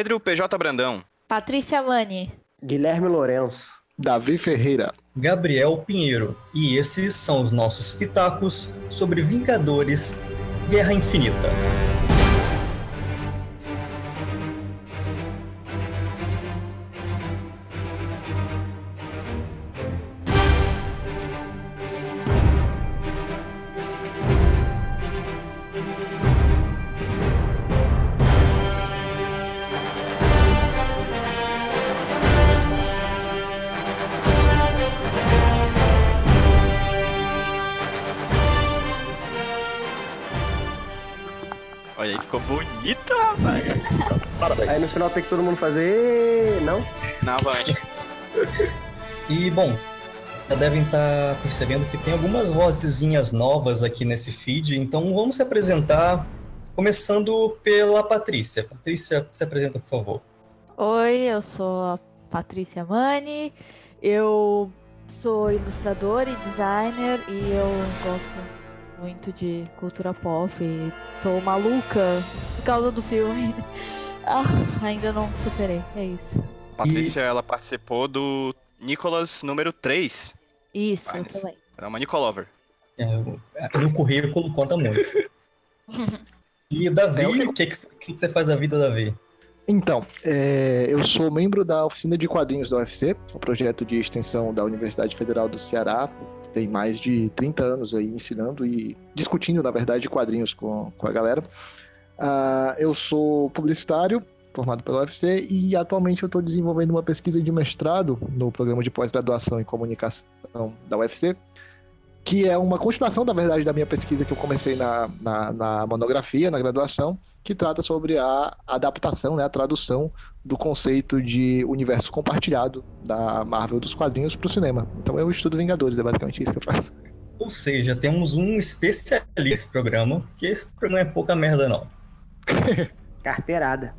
Pedro PJ Brandão. Patrícia Mani. Guilherme Lourenço. Davi Ferreira. Gabriel Pinheiro. E esses são os nossos pitacos sobre Vingadores Guerra Infinita. Final tem que todo mundo fazer. Não? Na avante. E, bom, já devem estar percebendo que tem algumas vozezinhas novas aqui nesse feed, então vamos se apresentar, começando pela Patrícia. Patrícia, se apresenta, por favor. Oi, eu sou a Patrícia Mani. Eu sou ilustradora e designer e eu gosto muito de cultura pop e tô maluca por causa do filme. Ah, ainda não superei, é isso. Patrícia, ela participou do Nicholas número 3. Isso, Vai, também. Ela é uma Nicolover. É, o- no currículo conta muito. E Davi, É o que, que, que você faz da vida, Davi? Então, é, eu sou membro da oficina de quadrinhos da UFC, um projeto de extensão da Universidade Federal do Ceará. Tem mais de 30 anos aí ensinando e discutindo, na verdade, quadrinhos com, com a galera. Ah, eu sou publicitário, formado pela UFC, e atualmente eu estou desenvolvendo uma pesquisa de mestrado no programa de pós-graduação em comunicação da UFC, que é uma continuação, na verdade, da minha pesquisa que eu comecei na, na, na monografia, na graduação, que trata sobre a adaptação, né, a tradução do conceito de universo compartilhado da Marvel dos quadrinhos para o cinema. Então eu estudo Vingadores, é basicamente isso que eu faço. Ou seja, temos um especialista nesse programa, que esse programa é pouca merda, não. Carteirada.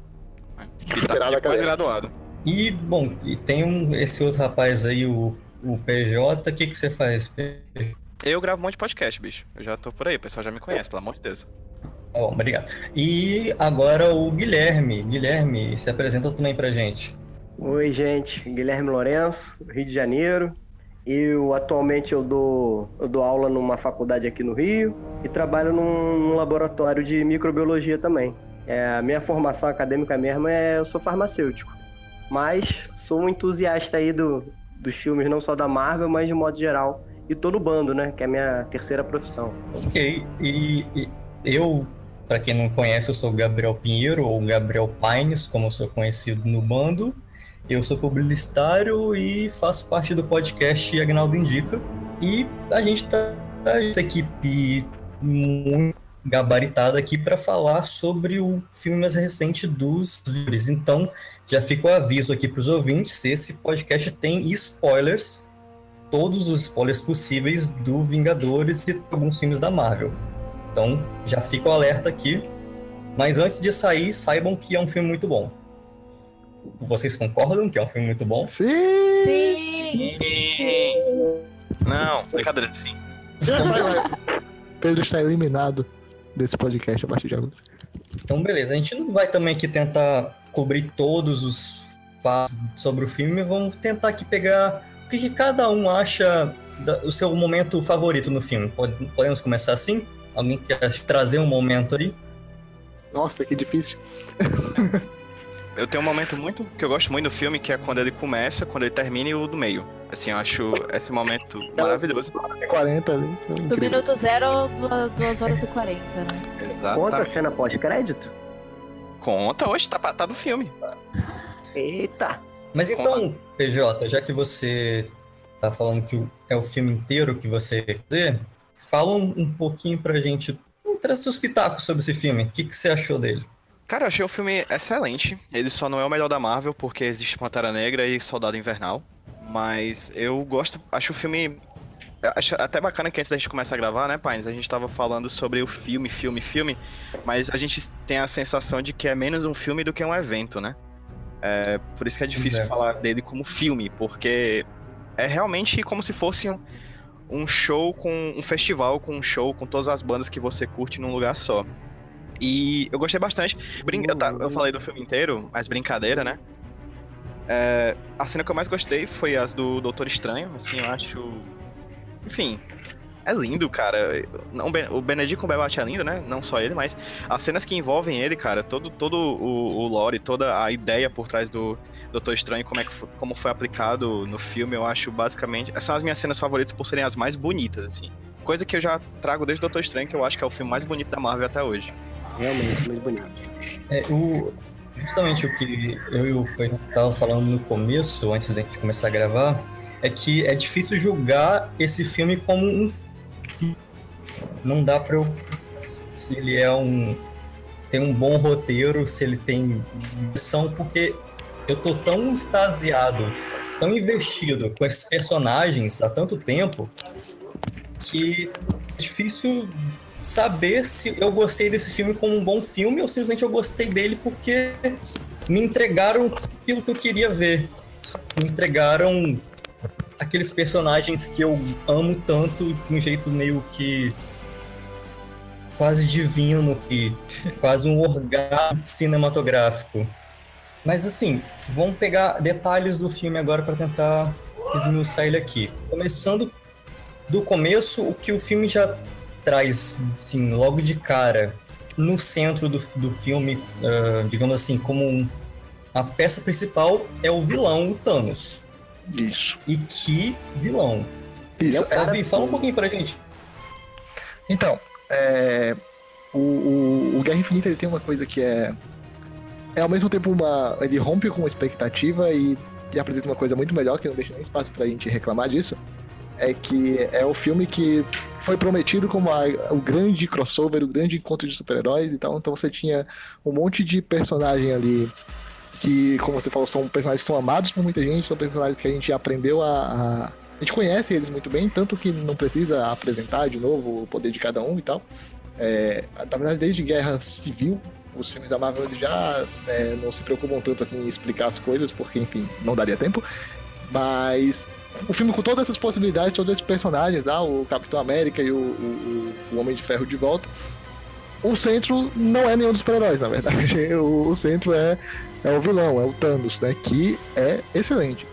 Que tá pós-graduado. E, bom, e tem um, esse outro rapaz aí, o, o PJ, o que, que você faz? PJ? Eu gravo um monte de podcast, bicho. Eu já tô por aí, o pessoal já me conhece, pelo amor de Deus. Tá bom, obrigado. E agora o Guilherme. Guilherme, se apresenta também pra gente. Oi, gente. Guilherme Lourenço, Rio de Janeiro. Eu atualmente eu dou, eu dou aula numa faculdade aqui no Rio e trabalho num, num laboratório de microbiologia também. É, a minha formação acadêmica mesmo é eu sou farmacêutico, mas sou um entusiasta aí do, dos filmes não só da Marvel, mas de modo geral e tô no bando, né? Que é a minha terceira profissão. Ok, e, e eu, pra quem não conhece, eu sou Gabriel Pinheiro, ou Gabriel Pines, como eu sou conhecido no bando. Eu sou publicitário e faço parte do podcast Agnaldo Indica. E a gente tá tá essa equipe muito gabaritada aqui para falar sobre o filme mais recente dos livros. Então, já fica o aviso aqui para os ouvintes: esse podcast tem spoilers, todos os spoilers possíveis do Vingadores e alguns filmes da Marvel. Então, já fica o alerta aqui. Mas antes de sair, saibam que é um filme muito bom. Vocês concordam que é um filme muito bom? Sim! Sim! Sim. Não, brincadeira, sim. Vai. Pedro está eliminado desse podcast a partir de agora. Então, beleza. A gente não vai também aqui tentar cobrir todos os fatos sobre o filme. Vamos tentar aqui pegar o que, que cada um acha da- o seu momento favorito no filme. Pode- podemos começar assim? Alguém quer trazer um momento aí? Nossa, que difícil. Eu tenho um momento muito que eu gosto muito do filme, que é quando ele começa, quando ele termina e o do meio. Assim, eu acho esse momento maravilhoso. É 40 ali. foi Do minuto zero, duas, duas horas e 40, né? Exato. Conta a cena pós-crédito? Conta, hoje tá, tá do filme. Eita! Mas então, PJ, já que você tá falando que é o filme inteiro que você quer dizer, fala um, um pouquinho pra gente. Traz seus pitacos sobre esse filme. O que, que você achou dele? Cara, eu achei o filme excelente. Ele só não é o melhor da Marvel, porque existe Pantera Negra e Soldado Invernal. Mas eu gosto, acho o filme. Acho até bacana que antes da gente começar a gravar, né, Pines? A gente tava falando sobre o filme, filme, filme. Mas a gente tem a sensação de que é menos um filme do que um evento, né? É, por isso que é difícil É. falar dele como filme, porque é realmente como se fosse um, um show com. um festival com um show com todas as bandas que você curte num lugar só. E eu gostei bastante. Brin eu, tá, eu falei do filme inteiro, mas brincadeira, né? É, a cena que eu mais gostei foi as do Doutor Estranho, assim, eu acho. Enfim, é lindo, cara. O Benedict Cumberbatch é lindo, né? Não só ele, mas as cenas que envolvem ele, cara, todo, todo o, o lore, toda a ideia por trás do Doutor Estranho, como, é que foi, como foi aplicado no filme, eu acho basicamente. Essas são as minhas cenas favoritas por serem as mais bonitas, assim. Coisa que eu já trago desde Doutor Estranho, que eu acho que é o filme mais bonito da Marvel até hoje. Realmente, mais bonito. É, o, justamente o que eu e o Pedro estavam falando no começo, antes da gente começar a gravar, é que é difícil julgar esse filme como um não dá para eu se ele é um tem um bom roteiro, se ele tem missão, porque eu tô tão extasiado, tão investido com esses personagens há tanto tempo que é difícil saber se eu gostei desse filme como um bom filme ou simplesmente eu gostei dele porque me entregaram aquilo que eu queria ver. Me entregaram aqueles personagens que eu amo tanto de um jeito meio que quase divino e quase um orgasmo cinematográfico. Mas assim, vamos pegar detalhes do filme agora para tentar esmiuçar ele aqui. Começando do começo, o que o filme já traz, assim, logo de cara, no centro do, do filme, uh, digamos assim, como um, a peça principal é o vilão, o Thanos. Isso. E que vilão. Isso. Davi, fala um pouquinho pra gente. Então, é, o, o, o, Guerra Infinita ele tem uma coisa que é. É ao mesmo tempo uma. Ele rompe com a expectativa e, e apresenta uma coisa muito melhor, que não deixa nem espaço pra gente reclamar disso. É que é o filme que foi prometido como a, o grande crossover, o grande encontro de super-heróis e tal. Então você tinha um monte de personagem ali que, como você falou, são personagens que são amados por muita gente, são personagens que a gente aprendeu a, a... a gente conhece eles muito bem, tanto que não precisa apresentar de novo o poder de cada um e tal. É, na verdade, desde Guerra Civil, os filmes da Marvel já é, não se preocupam tanto assim em explicar as coisas, porque, enfim, não daria tempo. Mas o filme com todas essas possibilidades, todos esses personagens, ah, o Capitão América e o, o, o Homem de Ferro de volta, o centro não é nenhum dos super-heróis, na verdade. O, o centro é é o vilão, é o Thanos, né? Que é excelente.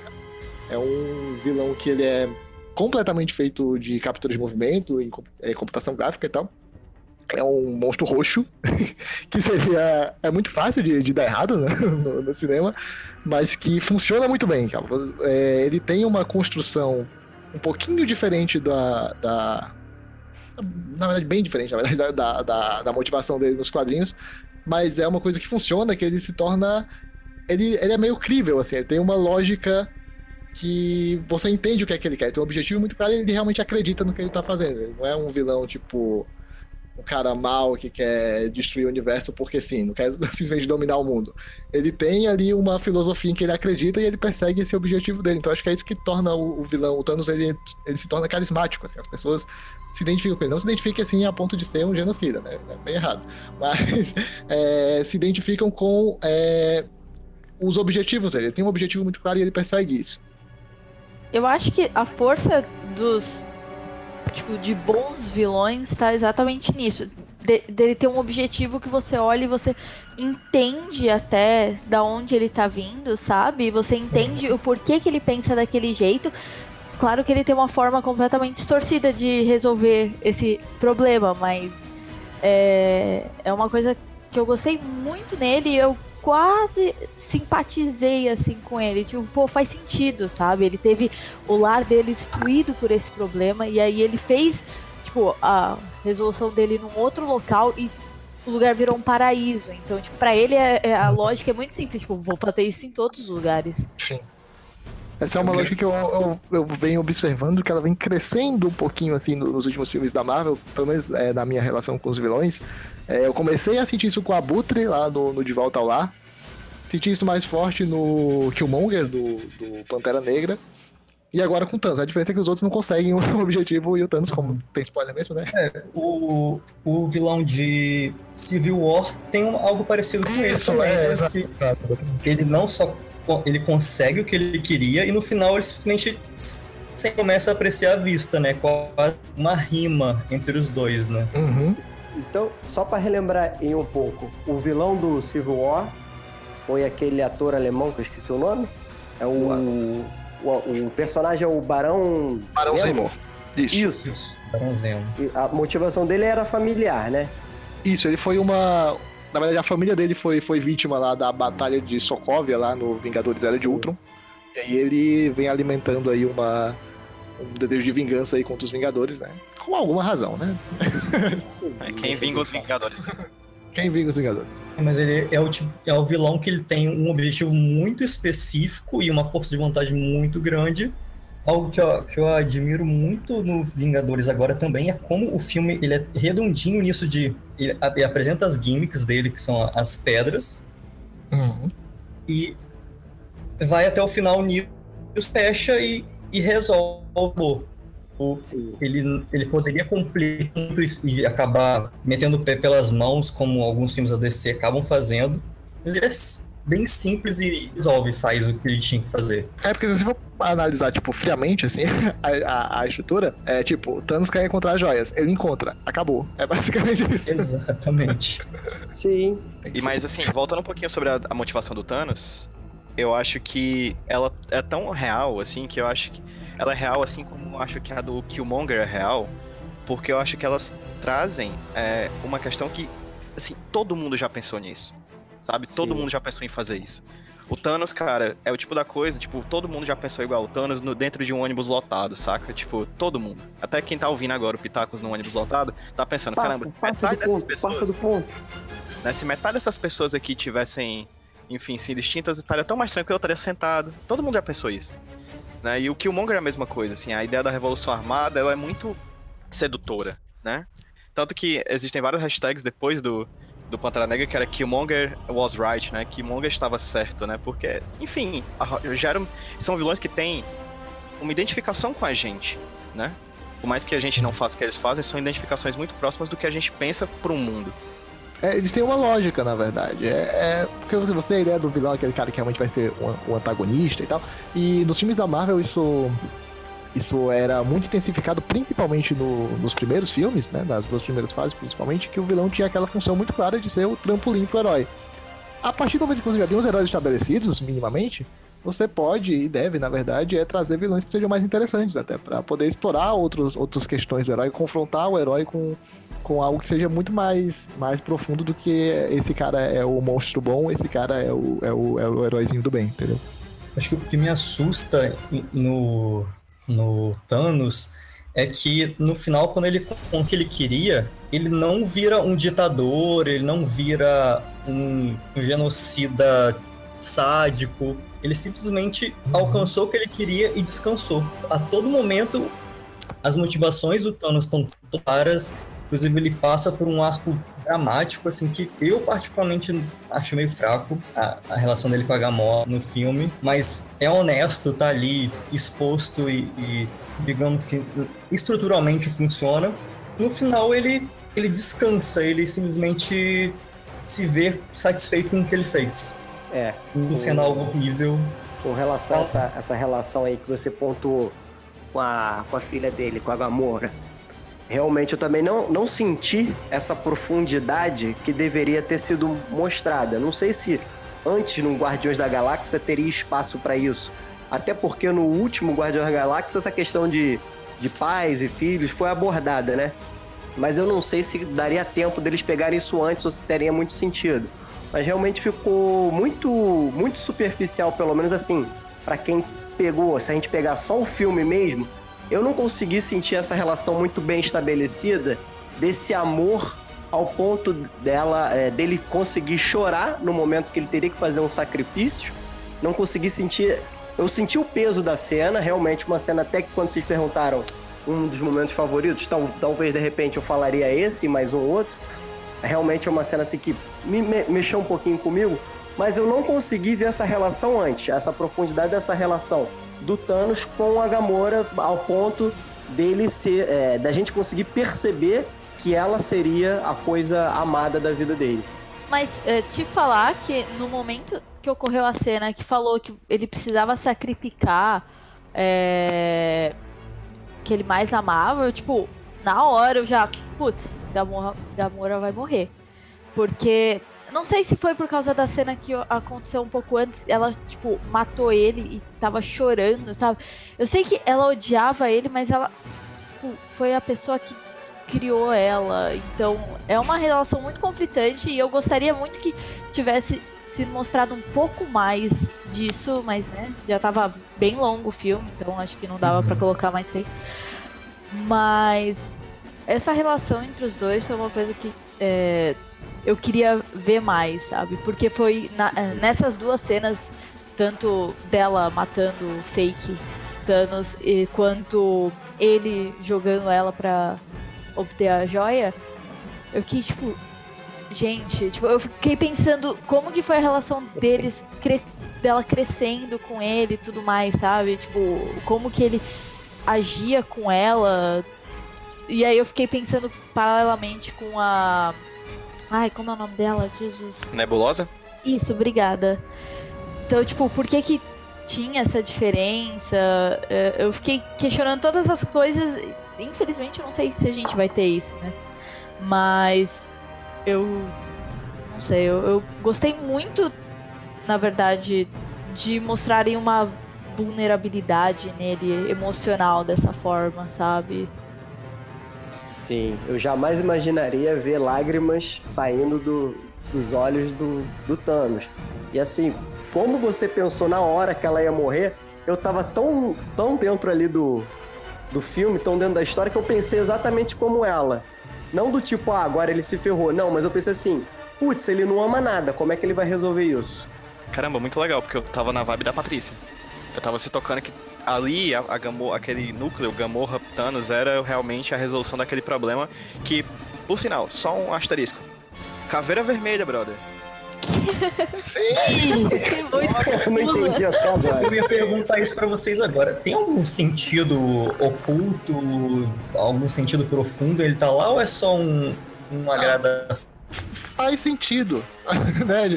É um vilão que ele é completamente feito de captura de movimento, em é, computação gráfica e tal. É um monstro roxo, que seria. É muito fácil de, de dar errado né? no, no, cinema, mas que funciona muito bem. É, ele tem uma construção um pouquinho diferente da, da. na verdade, bem diferente, na verdade, da, da, da motivação dele nos quadrinhos, mas é uma coisa que funciona, que ele se torna. Ele, ele é meio crível, assim, ele tem uma lógica que você entende o que é que ele quer. Tem um objetivo muito claro e ele realmente acredita no que ele tá fazendo. Ele não é um vilão, tipo, um cara mal que quer destruir o universo porque sim, não quer simplesmente dominar o mundo. Ele tem ali uma filosofia em que ele acredita e ele persegue esse objetivo dele. Então acho que é isso que torna o, o vilão, o Thanos, ele, ele se torna carismático, assim, as pessoas se identificam com ele. Não se identifiquem assim a ponto de ser um genocida, né? É bem errado. Mas é, se identificam com é, os objetivos dele. Ele tem um objetivo muito claro e ele persegue isso. Eu acho que a força dos tipo, de bons vilões está exatamente nisso. De, dele ter um objetivo que você olha e você entende até da onde ele tá vindo, sabe? Você entende o porquê que ele pensa daquele jeito. Claro que ele tem uma forma completamente distorcida de resolver esse problema, mas é, é uma coisa que eu gostei muito nele. Eu quase simpatizei assim com ele. Tipo, pô, faz sentido, sabe? Ele teve o lar dele destruído por esse problema e aí ele fez, tipo, a resolução dele num outro local e o lugar virou um paraíso. Então, tipo, pra ele é, é, a lógica é muito simples, tipo, vou fazer isso em todos os lugares. Sim. Essa é uma lógica que eu, eu, eu, venho observando, que ela vem crescendo um pouquinho, assim, nos últimos filmes da Marvel, pelo menos é, na minha relação com os vilões. É, eu comecei a sentir isso com a Abutre, lá no, no De Volta ao Lar. Senti isso mais forte no Killmonger, do, do Pantera Negra. E agora com o Thanos. A diferença é que os outros não conseguem o objetivo e o Thanos, como tem spoiler mesmo, né? É, o, o vilão de Civil War tem algo parecido com isso, ele também. É, né? Ele não só ele consegue o que ele queria e no final ele simplesmente você começa a apreciar a vista, né? Quase uma rima entre os dois, né? Uhum. Então, só para relembrar aí um pouco, o vilão do Civil War foi aquele ator alemão que eu esqueci o nome. É o. O, o personagem é o Barão. Barão Zemo. Isso. Isso. Isso, Barão Zemo. A motivação dele era familiar, né? Isso, ele foi uma. Na verdade, a família dele foi, foi vítima lá da batalha de Sokovia, lá no Vingadores Era de Sim. Ultron. E aí ele vem alimentando aí uma, um desejo de vingança aí contra os Vingadores, né? Com alguma razão, né? Sim. É, quem vinga os Vingadores. Quem vinga os Vingadores? Mas ele é o, tipo, é o vilão que ele tem um objetivo muito específico e uma força de vontade muito grande. Algo que eu, que eu admiro muito no Vingadores agora também é como o filme ele é redondinho nisso de... Ele, ele apresenta as gimmicks dele, que são as pedras, e vai até o final nisso, fecha e, e resolve. O, Sim. ele, ele poderia cumprir e, acabar metendo o pé pelas mãos, como alguns filmes da DC acabam fazendo. Mas ele é bem simples e resolve, faz o que ele tinha que fazer. É porque se for analisar, tipo, friamente, assim, a, a, a estrutura, é tipo, o Thanos quer encontrar as joias. Ele encontra. Acabou. É basicamente isso. Exatamente. Sim. E mais assim, voltando um pouquinho sobre a, a motivação do Thanos, eu acho que ela é tão real, assim, que eu acho que ela é real, assim como eu acho que a do Killmonger é real, porque eu acho que elas trazem é, uma questão que, assim, todo mundo já pensou nisso, sabe? Todo Sim. mundo já pensou em fazer isso. O Thanos, cara, é o tipo da coisa, tipo, todo mundo já pensou igual o Thanos no, dentro de um ônibus lotado, saca? Tipo, todo mundo. Até quem tá ouvindo agora o Pitacos no ônibus lotado, tá pensando, Passa, caramba, passa do metade ponto, pessoas passa do ponto. né? Se metade dessas pessoas aqui tivessem, enfim, sido extintas, eu estaria tão mais tranquilo, eu estaria sentado. Todo mundo já pensou isso. Né? E o Killmonger é a mesma coisa, assim, a ideia da Revolução Armada, ela é muito sedutora, né? Tanto que existem várias hashtags depois do, do Pantera Negra que era Killmonger was right, né? Killmonger estava certo, né? Porque, enfim, a- geram, são vilões que têm uma identificação com a gente, né? Por mais que a gente não faça o que eles fazem, são identificações muito próximas do que a gente pensa pro mundo. É, eles têm uma lógica, na verdade. É, é- porque você, você tem a ideia do vilão, aquele cara que realmente vai ser um, um antagonista e tal. E nos filmes da Marvel isso isso era muito intensificado, principalmente no- nos primeiros filmes, né? Nas duas primeiras fases, principalmente, que o vilão tinha aquela função muito clara de ser o trampolim pro herói. A partir do momento que você já tem os heróis estabelecidos, minimamente, você pode e deve, na verdade, é trazer vilões que sejam mais interessantes, até para poder explorar outros, outras questões do herói, confrontar o herói com, com algo que seja muito mais, mais profundo do que esse cara é o monstro bom, esse cara é o, é o, é o heróizinho do bem, entendeu? Acho que o que me assusta no, no Thanos é que no final, quando ele consegue o que ele queria, ele não vira um ditador, ele não vira um, um genocida sádico. Ele simplesmente alcançou o que ele queria e descansou. A todo momento, as motivações do Thanos estão claras. Inclusive, ele passa por um arco dramático, assim, que eu particularmente acho meio fraco a, a relação dele com a Gamora no filme, mas é honesto, tá ali exposto e, e, digamos que estruturalmente funciona. No final, ele, ele descansa, ele simplesmente se vê satisfeito com o que ele fez. É. Não sendo algo horrível. Com relação a essa, essa relação aí que você pontuou com a, com a filha dele, com a Gamora. Realmente eu também não, não senti essa profundidade que deveria ter sido mostrada. Não sei se antes no Guardiões da Galáxia teria espaço para isso. Até porque no último Guardiões da Galáxia essa questão de, de pais e filhos foi abordada, né? Mas eu não sei se daria tempo deles pegarem isso antes ou se teria muito sentido. Mas realmente ficou muito, muito superficial, pelo menos assim, para quem pegou. Se a gente pegar só o filme mesmo, eu não consegui sentir essa relação muito bem estabelecida desse amor ao ponto dela, é, dele conseguir chorar no momento que ele teria que fazer um sacrifício. Não consegui sentir. Eu senti o peso da cena, realmente uma cena até que quando vocês perguntaram um dos momentos favoritos, tal, talvez de repente eu falaria esse mais um outro. Realmente é uma cena assim que me, me mexeu um pouquinho comigo, mas eu não consegui ver essa relação antes, essa profundidade dessa relação do Thanos com a Gamora ao ponto dele ser, é, da gente conseguir perceber que ela seria a coisa amada da vida dele. Mas eh, te falar que no momento que ocorreu a cena que falou que ele precisava sacrificar é, que ele mais amava, eu, tipo, na hora eu já putz, Gamora, Gamora vai morrer. Porque não sei se foi por causa da cena que aconteceu um pouco antes, ela, tipo, matou ele e tava chorando, sabe? Eu sei que ela odiava ele, mas ela tipo, foi a pessoa que criou ela. Então, é uma relação muito conflitante e eu gostaria muito que tivesse sido mostrado um pouco mais disso, mas, né, já tava bem longo o filme, então acho que não dava uhum. para colocar mais tempo. Mas essa relação entre os dois foi uma coisa que é, eu queria ver mais, sabe? Porque foi na, nessas duas cenas, tanto dela matando o fake Thanos e quanto ele jogando ela pra obter a joia, eu que tipo, gente, tipo, eu fiquei pensando como que foi a relação deles, cres dela crescendo com ele e tudo mais, sabe? Tipo, como que ele agia com ela. E aí eu fiquei pensando paralelamente com a Ai, como é o nome dela? Jesus. Nebulosa? Isso, obrigada. Então, tipo, por que que tinha essa diferença? É, eu fiquei questionando todas as coisas. Infelizmente, eu não sei se a gente vai ter isso, né? Mas eu não sei, eu, eu gostei muito, na verdade, de mostrarem uma vulnerabilidade nele emocional dessa forma, sabe? Sim, eu jamais imaginaria ver lágrimas saindo do, dos olhos do, do Thanos. E assim, como você pensou na hora que ela ia morrer, eu tava tão, tão dentro ali do, do filme, tão dentro da história, que eu pensei exatamente como ela. Não do tipo, ah, agora ele se ferrou. Não, mas eu pensei assim, putz, ele não ama nada, como é que ele vai resolver isso? Caramba, muito legal, porque eu tava na vibe da Patrícia. Eu tava se tocando que ali a, a Gamorra, aquele núcleo Gamorra Thanos era realmente a resolução daquele problema que, por sinal, só um asterisco. Caveira vermelha, brother. Sim! eu não entendi até agora. Eu ia perguntar isso para vocês agora. Tem algum sentido oculto, algum sentido profundo ele tá lá ou é só um, um agrada? Faz sentido, né?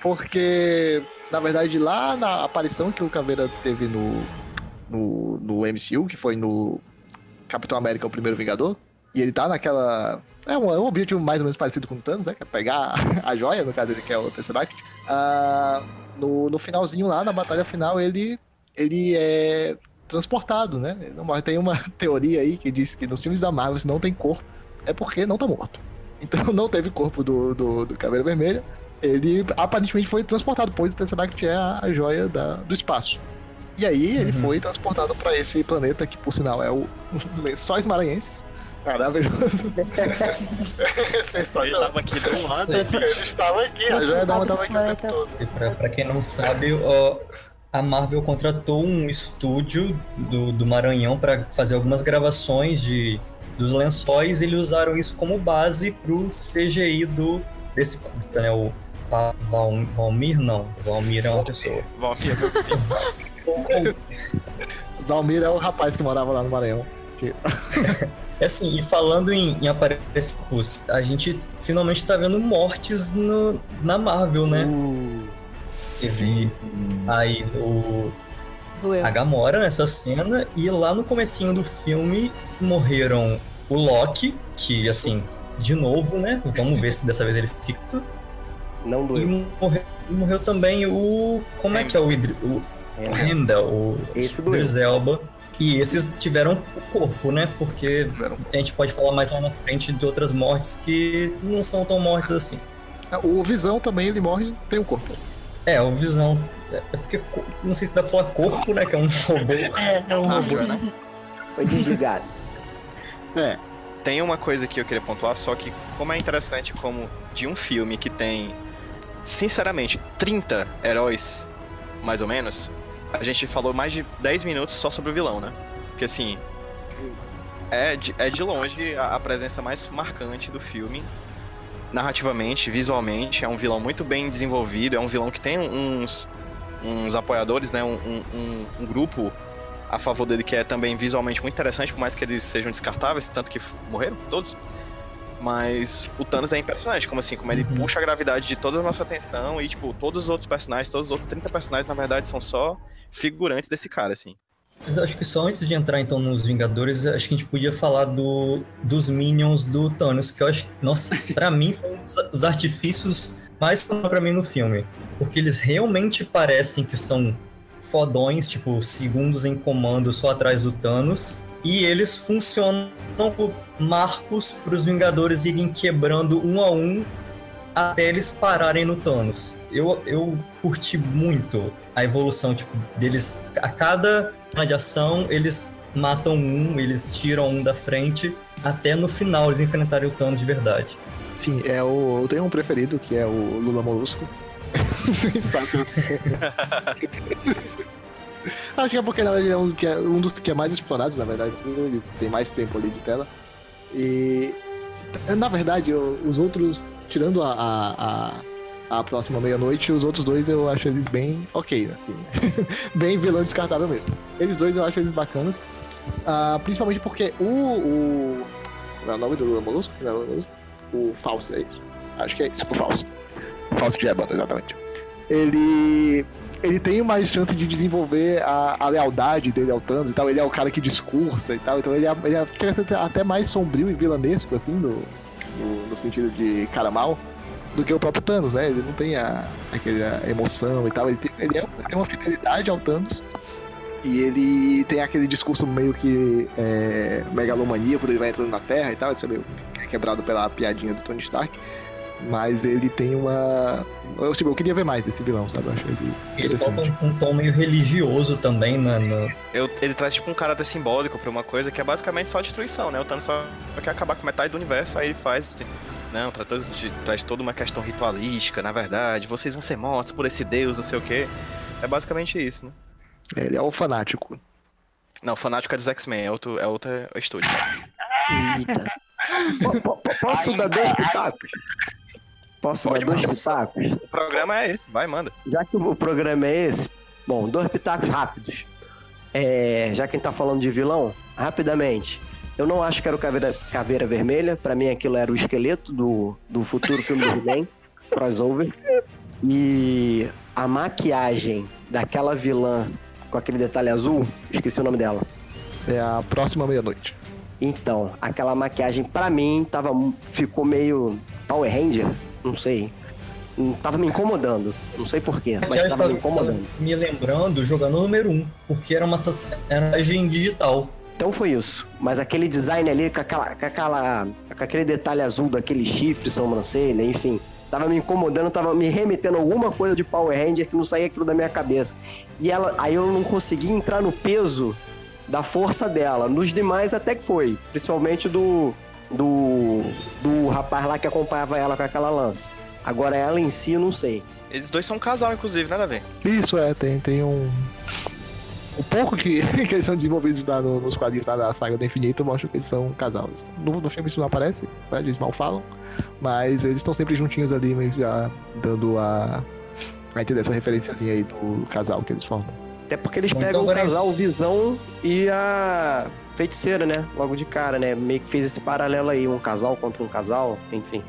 Porque, na verdade, lá na aparição que o Caveira teve no, no, no MCU, que foi no Capitão América, o primeiro Vingador. E ele tá naquela. É um, é um objetivo mais ou menos parecido com o Thanos, né? Que é pegar a joia, no caso ele quer o Tesseract. Uh, no, no finalzinho lá, na batalha final, ele, ele é transportado, né? Tem uma teoria aí que diz que nos filmes da Marvel, se não tem corpo, é porque não tá morto. Então não teve corpo do, do, do Caveira Vermelha. Ele aparentemente foi transportado, pois o Tesseract é a, a joia da, do espaço. E aí ele uhum. foi transportado para esse planeta que, por sinal, é o Lençóis Maranhenses. Maravilhoso. Ele estava aqui do lado. Ele estava aqui, a joia da estava aqui o tempo todo. Pra, pra quem não sabe, ó, a Marvel contratou um estúdio do, do Maranhão para fazer algumas gravações de, dos lençóis. E eles usaram isso como base pro CGI do, desse né, o Val, Valmir, não. Valmir é uma pessoa. Valmir é Dalmir é o rapaz que morava lá no Maranhão. É assim, e falando em, em aparecer, a gente finalmente tá vendo mortes no, na Marvel, né? Uh, Teve aí o a Gamora nessa cena, e lá no comecinho do filme morreram o Loki, que assim, de novo, né? Vamos ver se dessa vez ele fica. Não doeu. E morreu, e morreu também o. Como é que é o, o Renda, o Esse Elba. E esses tiveram o corpo, né? Porque a gente pode falar mais lá na frente de outras mortes que não são tão mortes assim. É, o Visão também, ele morre tem um corpo. É, o Visão. É porque não sei se dá pra falar corpo, né? Que é um robô. É, é um robô, né? Foi desligado. É. Tem uma coisa que eu queria pontuar, só que como é interessante como de um filme que tem, sinceramente, 30 heróis, mais ou menos, a gente falou mais de 10 minutos só sobre o vilão, né? Porque assim. É de, é de longe a, a presença mais marcante do filme. Narrativamente, visualmente, é um vilão muito bem desenvolvido, é um vilão que tem uns, uns apoiadores, né? Um, um, um grupo a favor dele que é também visualmente muito interessante, por mais que eles sejam descartáveis, tanto que morreram todos. Mas o Thanos é impressionante, como assim, como ele uhum. puxa a gravidade de toda a nossa atenção e, tipo, todos os outros personagens, todos os outros 30 personagens, na verdade, são só figurantes desse cara, assim. Mas eu acho que só antes de entrar então nos Vingadores, acho que a gente podia falar do, dos Minions do Thanos, que eu acho, nossa, pra mim foi um dos artifícios mais para mim no filme, porque eles realmente parecem que são fodões, tipo, segundos em comando só atrás do Thanos, e eles funcionam marcos para os Vingadores irem quebrando um a um até eles pararem no Thanos. Eu, eu curti muito a evolução tipo, deles. A cada de ação, eles matam um, eles tiram um da frente, até no final eles enfrentarem o Thanos de verdade. Sim, é o, eu tenho um preferido, que é o Lula Molusco. Acho que é porque ele é um, que é um dos que é mais explorados, na verdade. Ele tem mais tempo ali de tela. E na verdade, eu, os outros, tirando a, a, a, a próxima meia-noite, os outros dois eu acho eles bem ok, assim. bem vilão descartável mesmo. Eles dois eu acho eles bacanas. Uh, principalmente porque o. o... Qual é o nome do Lula Molusco? É o Falso, é isso. Acho que é isso, o Falso. Falso de Ébano, exatamente. Ele ele tem mais chance de desenvolver a, a, lealdade dele ao Thanos e tal. Ele é o cara que discursa e tal. Então ele é, ele é até mais sombrio e vilanesco, assim, no, no, no, sentido de cara mal, do que o próprio Thanos, né? Ele não tem a, aquela emoção e tal. Ele tem, ele, é, tem uma fidelidade ao Thanos. E ele tem aquele discurso meio que é, megalomania, por ele vai entrando na Terra e tal. Isso é meio quebrado pela piadinha do Tony Stark. Mas ele tem uma. Eu, tipo, eu queria ver mais desse vilão, sabe? Eu acho ele. Ele coloca um, um, tom meio religioso também, né? No... Eu, ele traz tipo um caráter simbólico pra uma coisa que é basicamente só destruição, né? O Thanos só quer acabar com metade do universo, aí ele faz. Não, traz, traz toda uma questão ritualística, na verdade. Vocês vão ser mortos por esse deus, não sei o quê. É basicamente isso, né? Ele é o fanático. Não, o fanático é dos X-Men, é outro, é outro estúdio. Eita. Posso dar dois pitacos? Posso Pode dar dois pitacos? O programa é esse, vai, manda. Já que o programa é esse, bom, dois pitacos rápidos. É, já que a gente tá falando de vilão, rapidamente. Eu não acho que era o Caveira, Caveira Vermelha. Para mim, aquilo era o esqueleto do, do futuro filme do He-Man, crossover. E a maquiagem daquela vilã com aquele detalhe azul, esqueci o nome dela. É a próxima meia-noite. Então, aquela maquiagem para mim tava, ficou meio Power Ranger, não sei. Tava me incomodando. Não sei porquê, mas tava me incomodando. Me lembrando jogando número 1, porque era uma tatuagem digital. Então foi isso. Mas aquele design ali com, aquela, com, aquela, com aquele detalhe azul daquele chifre, sobrancelha, enfim. Tava me incomodando, tava me remetendo alguma coisa de Power Ranger que não saía aquilo da minha cabeça. E ela, aí eu não conseguia entrar no peso da força dela. Nos demais até que foi. Principalmente do, do, do rapaz lá que acompanhava ela com aquela lança. Agora ela em si, eu não sei. Eles dois são um casal, inclusive, nada a ver. Isso, é, tem, tem um. O pouco que, que eles são desenvolvidos lá no, nos quadrinhos lá da saga do infinito mostra que eles são um casal. No, no filme isso não aparece, né, eles mal falam, mas eles estão sempre juntinhos ali, já dando a. a entender essa referenciazinha aí do casal que eles formam. Até porque eles Muito pegam o casal Visão e a feiticeira, né? Logo de cara, né? Meio que fez esse paralelo aí, um casal contra um casal, enfim.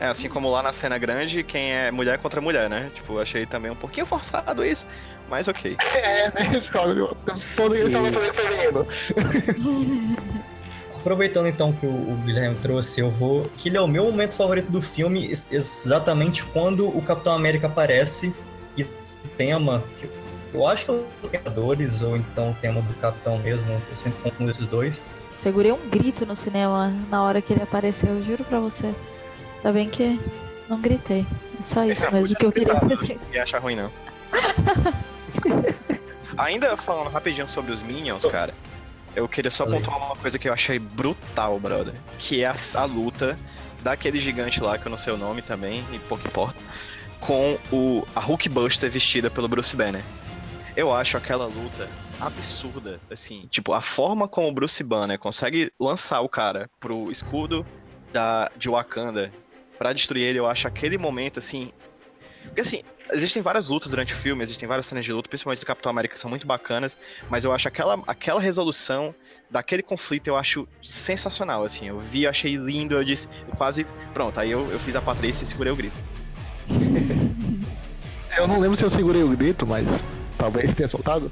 É, assim como lá na cena grande, quem é mulher contra mulher, né? Tipo, achei também um pouquinho forçado isso, mas ok. É, né? Todo isso feminino. Aproveitando então que o, o Guilherme trouxe, eu vou. Que ele é o meu momento favorito do filme, exatamente quando o Capitão América aparece e o tema. Que eu acho que é o Vingadores, ou então o tema do Capitão mesmo, eu sempre confundo esses dois. Segurei um grito no cinema na hora que ele apareceu, eu juro pra você. Tá bem que não gritei. É só isso é, mesmo que eu queria dizer. E achar ruim, não. Ainda falando rapidinho sobre os Minions, cara, eu queria só pontuar uma coisa que eu achei brutal, brother. Que é a, a luta daquele gigante lá, que eu não sei o nome também, e pouco importa, com o, a Hulkbuster vestida pelo Bruce Banner. Eu acho aquela luta absurda, assim, tipo, a forma como o Bruce Banner consegue lançar o cara pro escudo da, de Wakanda para destruir ele, eu acho aquele momento, assim... Porque, assim, existem várias lutas durante o filme, existem várias cenas de luta, principalmente do Capitão América, são muito bacanas, mas eu acho aquela, aquela resolução daquele conflito, eu acho sensacional, assim, eu vi, achei lindo, eu disse, eu quase, pronto, aí eu, eu fiz a Patrícia e segurei o grito. eu não lembro se eu segurei o grito, mas talvez tenha soltado.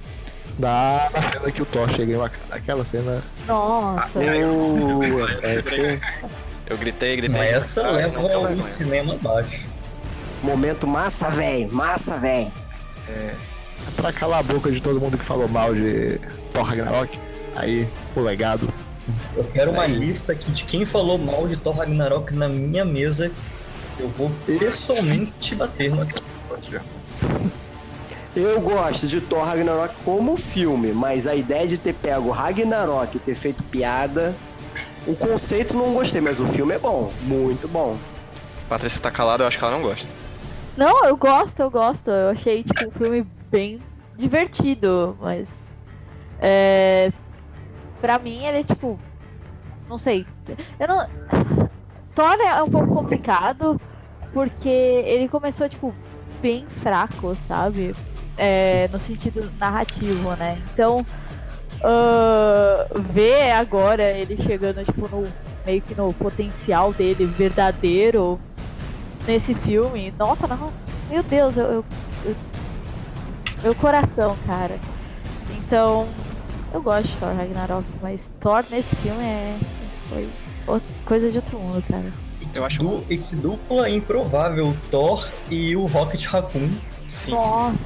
Na, na cena que o Thor chega em Wakanda. Aquela cena. Nossa. Uh, esse Eu gritei, gritei. Mas essa Ah, não leva o vergonha. cinema abaixo. momento massa, velho. Massa, velho. É pra calar a boca de todo mundo que falou mal de Thor Ragnarok. Aí, o legado. Eu quero Isso uma aí. lista aqui de quem falou mal de Thor Ragnarok na minha mesa. Eu vou pessoalmente bater na Eu gosto de Thor Ragnarok como filme, mas a ideia de ter pego Ragnarok e ter feito piada. O conceito não gostei, mas o filme é bom. Muito bom. Patrícia tá calada, eu acho que ela não gosta. Não, eu gosto, eu gosto. Eu achei, tipo, um filme bem divertido, mas. É. Pra mim, ele é tipo. Não sei. Eu não. Thor é um pouco complicado, porque ele começou, tipo, bem fraco, sabe? É, no sentido narrativo, né? Então. ah, ver agora ele chegando, tipo, no. Meio que no potencial dele verdadeiro nesse filme, nossa, não, meu Deus, eu, eu- eu- meu coração, cara. Então, eu gosto de Thor Ragnarok, mas Thor nesse filme é foi outra- coisa de outro mundo, cara. Eu acho Du- e que dupla improvável, o Thor e o Rocket Raccoon. Sim. Nossa,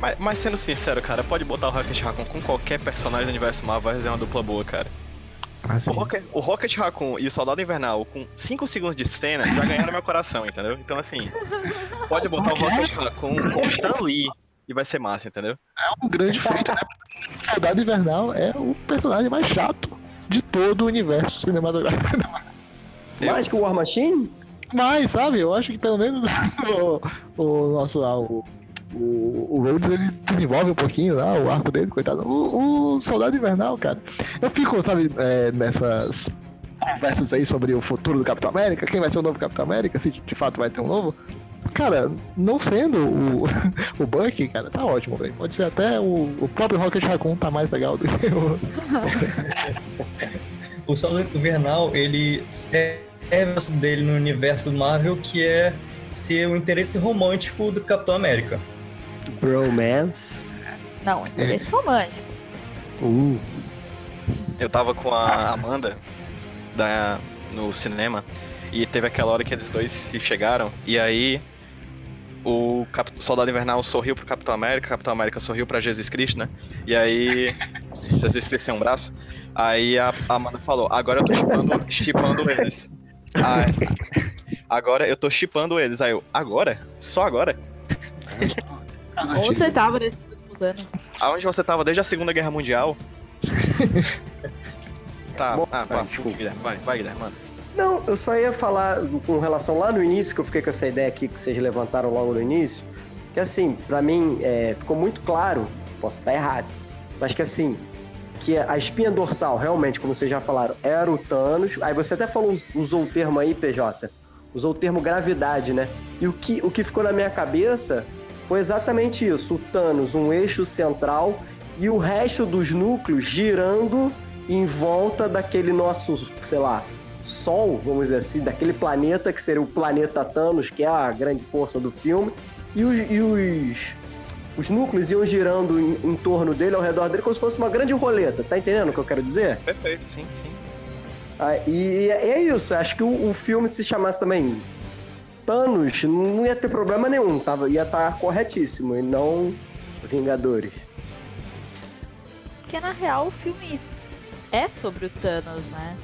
Mas, mas sendo sincero, cara, pode botar o Rocket Raccoon com qualquer personagem do universo Marvel, vai fazer uma dupla boa, cara. Assim, O Rocket, o Rocket Raccoon e o Soldado Invernal com 5 segundos de cena já ganharam meu coração, entendeu? Então, assim, pode botar o Rocket Raccoon com o Stan Lee e vai ser massa, entendeu? é um grande feito, né? Soldado Invernal é o personagem mais chato de todo o universo cinematográfico. Eu- Mais que o War Machine? Mas, sabe, eu acho que pelo menos o, o nosso lá, o, o, o Rhodes, ele desenvolve um pouquinho lá o arco dele, coitado. O, o Soldado Invernal, cara. Eu fico, sabe, é, nessas conversas aí sobre o futuro do Capitão América, quem vai ser o novo Capitão América, se de fato vai ter um novo. Cara, não sendo o, o Bucky, cara, tá ótimo, velho. Pode ser até o, o próprio Rocket Raccoon tá mais legal do que o. O Soldado Invernal, ele dele no universo Marvel, que é ser o interesse romântico do Capitão América. Bromance. não, interesse romântico. Uh. Eu tava com a Amanda da, no cinema e teve aquela hora que eles dois se chegaram e aí o Cap- Soldado Invernal sorriu pro Capitão América, Capitão América sorriu pra Jesus Cristo, né? E aí Jesus Cristo sem um braço. Aí a a Amanda falou: "Agora eu tô chipando, chipando eles". Aí- agora eu tô chipando eles. Aí eu: "Agora? Só agora? Onde você tava nesses últimos anos? Aonde você tava desde a Segunda Guerra Mundial?" tá, Bom, ah, ah, pá, desculpa. Guilherme, vai, vai, Guilherme, manda. Não, eu só ia falar com relação lá no início, que eu fiquei com essa ideia aqui que vocês levantaram logo no início, que assim, pra mim é, ficou muito claro, posso estar errado, mas que assim, que a espinha dorsal, realmente, como vocês já falaram, era o Thanos. Aí você até falou, usou o termo aí, PJ, usou o termo gravidade, né? E o que, o que ficou na minha cabeça foi exatamente isso: o Thanos, um eixo central, e o resto dos núcleos girando em volta daquele nosso, sei lá, Sol, vamos dizer assim, daquele planeta que seria o planeta Thanos, que é a grande força do filme, e os, e os, os núcleos iam girando em, em torno dele, ao redor dele, como se fosse uma grande roleta. Tá entendendo o que eu quero dizer? Perfeito, sim, sim. Ah, e, e é isso, acho que o, o filme se chamasse também Thanos, não ia ter problema nenhum, tava, ia estar corretíssimo, e não Vingadores. Porque na real o filme é sobre o Thanos, né?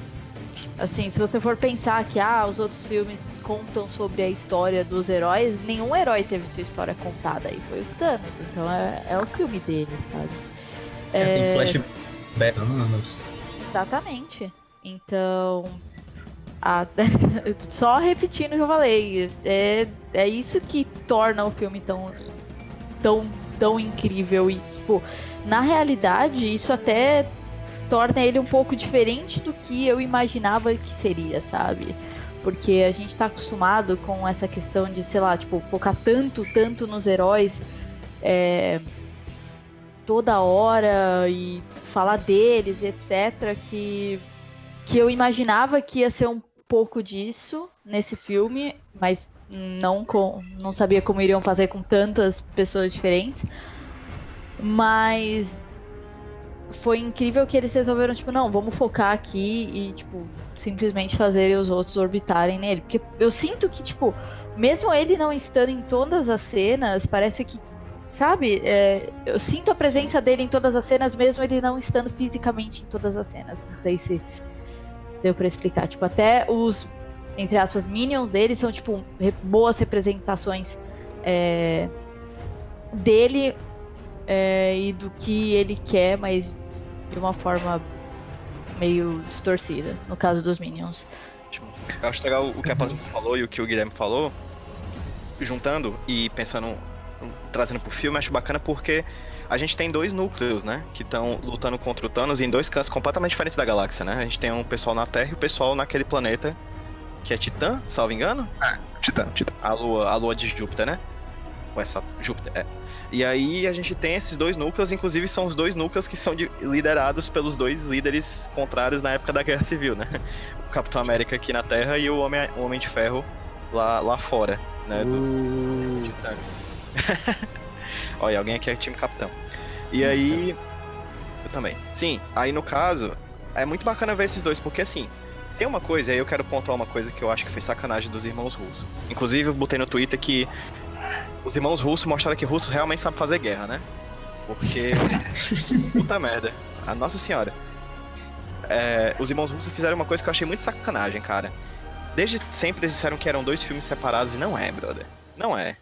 Assim, se você for pensar que ah, os outros filmes contam sobre a história dos heróis, nenhum herói teve sua história contada aí, foi o Thanos. Então é, é o filme dele, sabe? É, tem É, flashback anos. Exatamente. Então. a- só repetindo o que eu falei, é, é isso que torna o filme tão, tão, tão incrível. E, tipo, na realidade, isso até torna ele um pouco diferente do que eu imaginava que seria, sabe? Porque a gente tá acostumado com essa questão de, sei lá, tipo, focar tanto, tanto nos heróis. é, toda hora e falar deles, etc, que que eu imaginava que ia ser um pouco disso nesse filme, mas não com, não sabia como iriam fazer com tantas pessoas diferentes. Mas foi incrível que eles resolveram, tipo, não, vamos focar aqui e, tipo, simplesmente fazer os outros orbitarem nele. Porque eu sinto que, tipo, mesmo ele não estando em todas as cenas, parece que, sabe, é, eu sinto a presença dele em todas as cenas, mesmo ele não estando fisicamente em todas as cenas. Não sei se deu pra explicar. Tipo, até os, entre aspas, minions dele são, tipo, boas representações é, dele é, e do que ele quer, mas de uma forma meio distorcida, no caso dos minions. Eu acho legal o que a Patrícia falou e o que o Guilherme falou, juntando e pensando, trazendo pro filme, acho bacana porque a gente tem dois núcleos, né? Que estão lutando contra o Thanos em dois cantos completamente diferentes da galáxia, né? A gente tem um pessoal na Terra e o pessoal naquele planeta que é Titã, salvo engano? Titã, Titã. A lua, a lua de Júpiter, né? Ou essa Júpiter, é. E aí a gente tem esses dois núcleos, inclusive são os dois núcleos que são de- liderados pelos dois líderes contrários na época da Guerra Civil, né? O Capitão América aqui na Terra e o Homem, o Homem de Ferro lá, lá fora, né? Do Titã. Olha, alguém aqui é time Capitão. E aí. Eu também. Sim, aí no caso, é muito bacana ver esses dois, porque assim, tem uma coisa, aí eu quero pontuar uma coisa que eu acho que foi sacanagem dos irmãos russos. Inclusive, eu botei no Twitter que os irmãos russos mostraram que russos realmente sabem fazer guerra, né? Porque. Puta merda. A Nossa Senhora. É, os irmãos russos fizeram uma coisa que eu achei muito sacanagem, cara. Desde sempre eles disseram que eram dois filmes separados e não é, brother. Não é.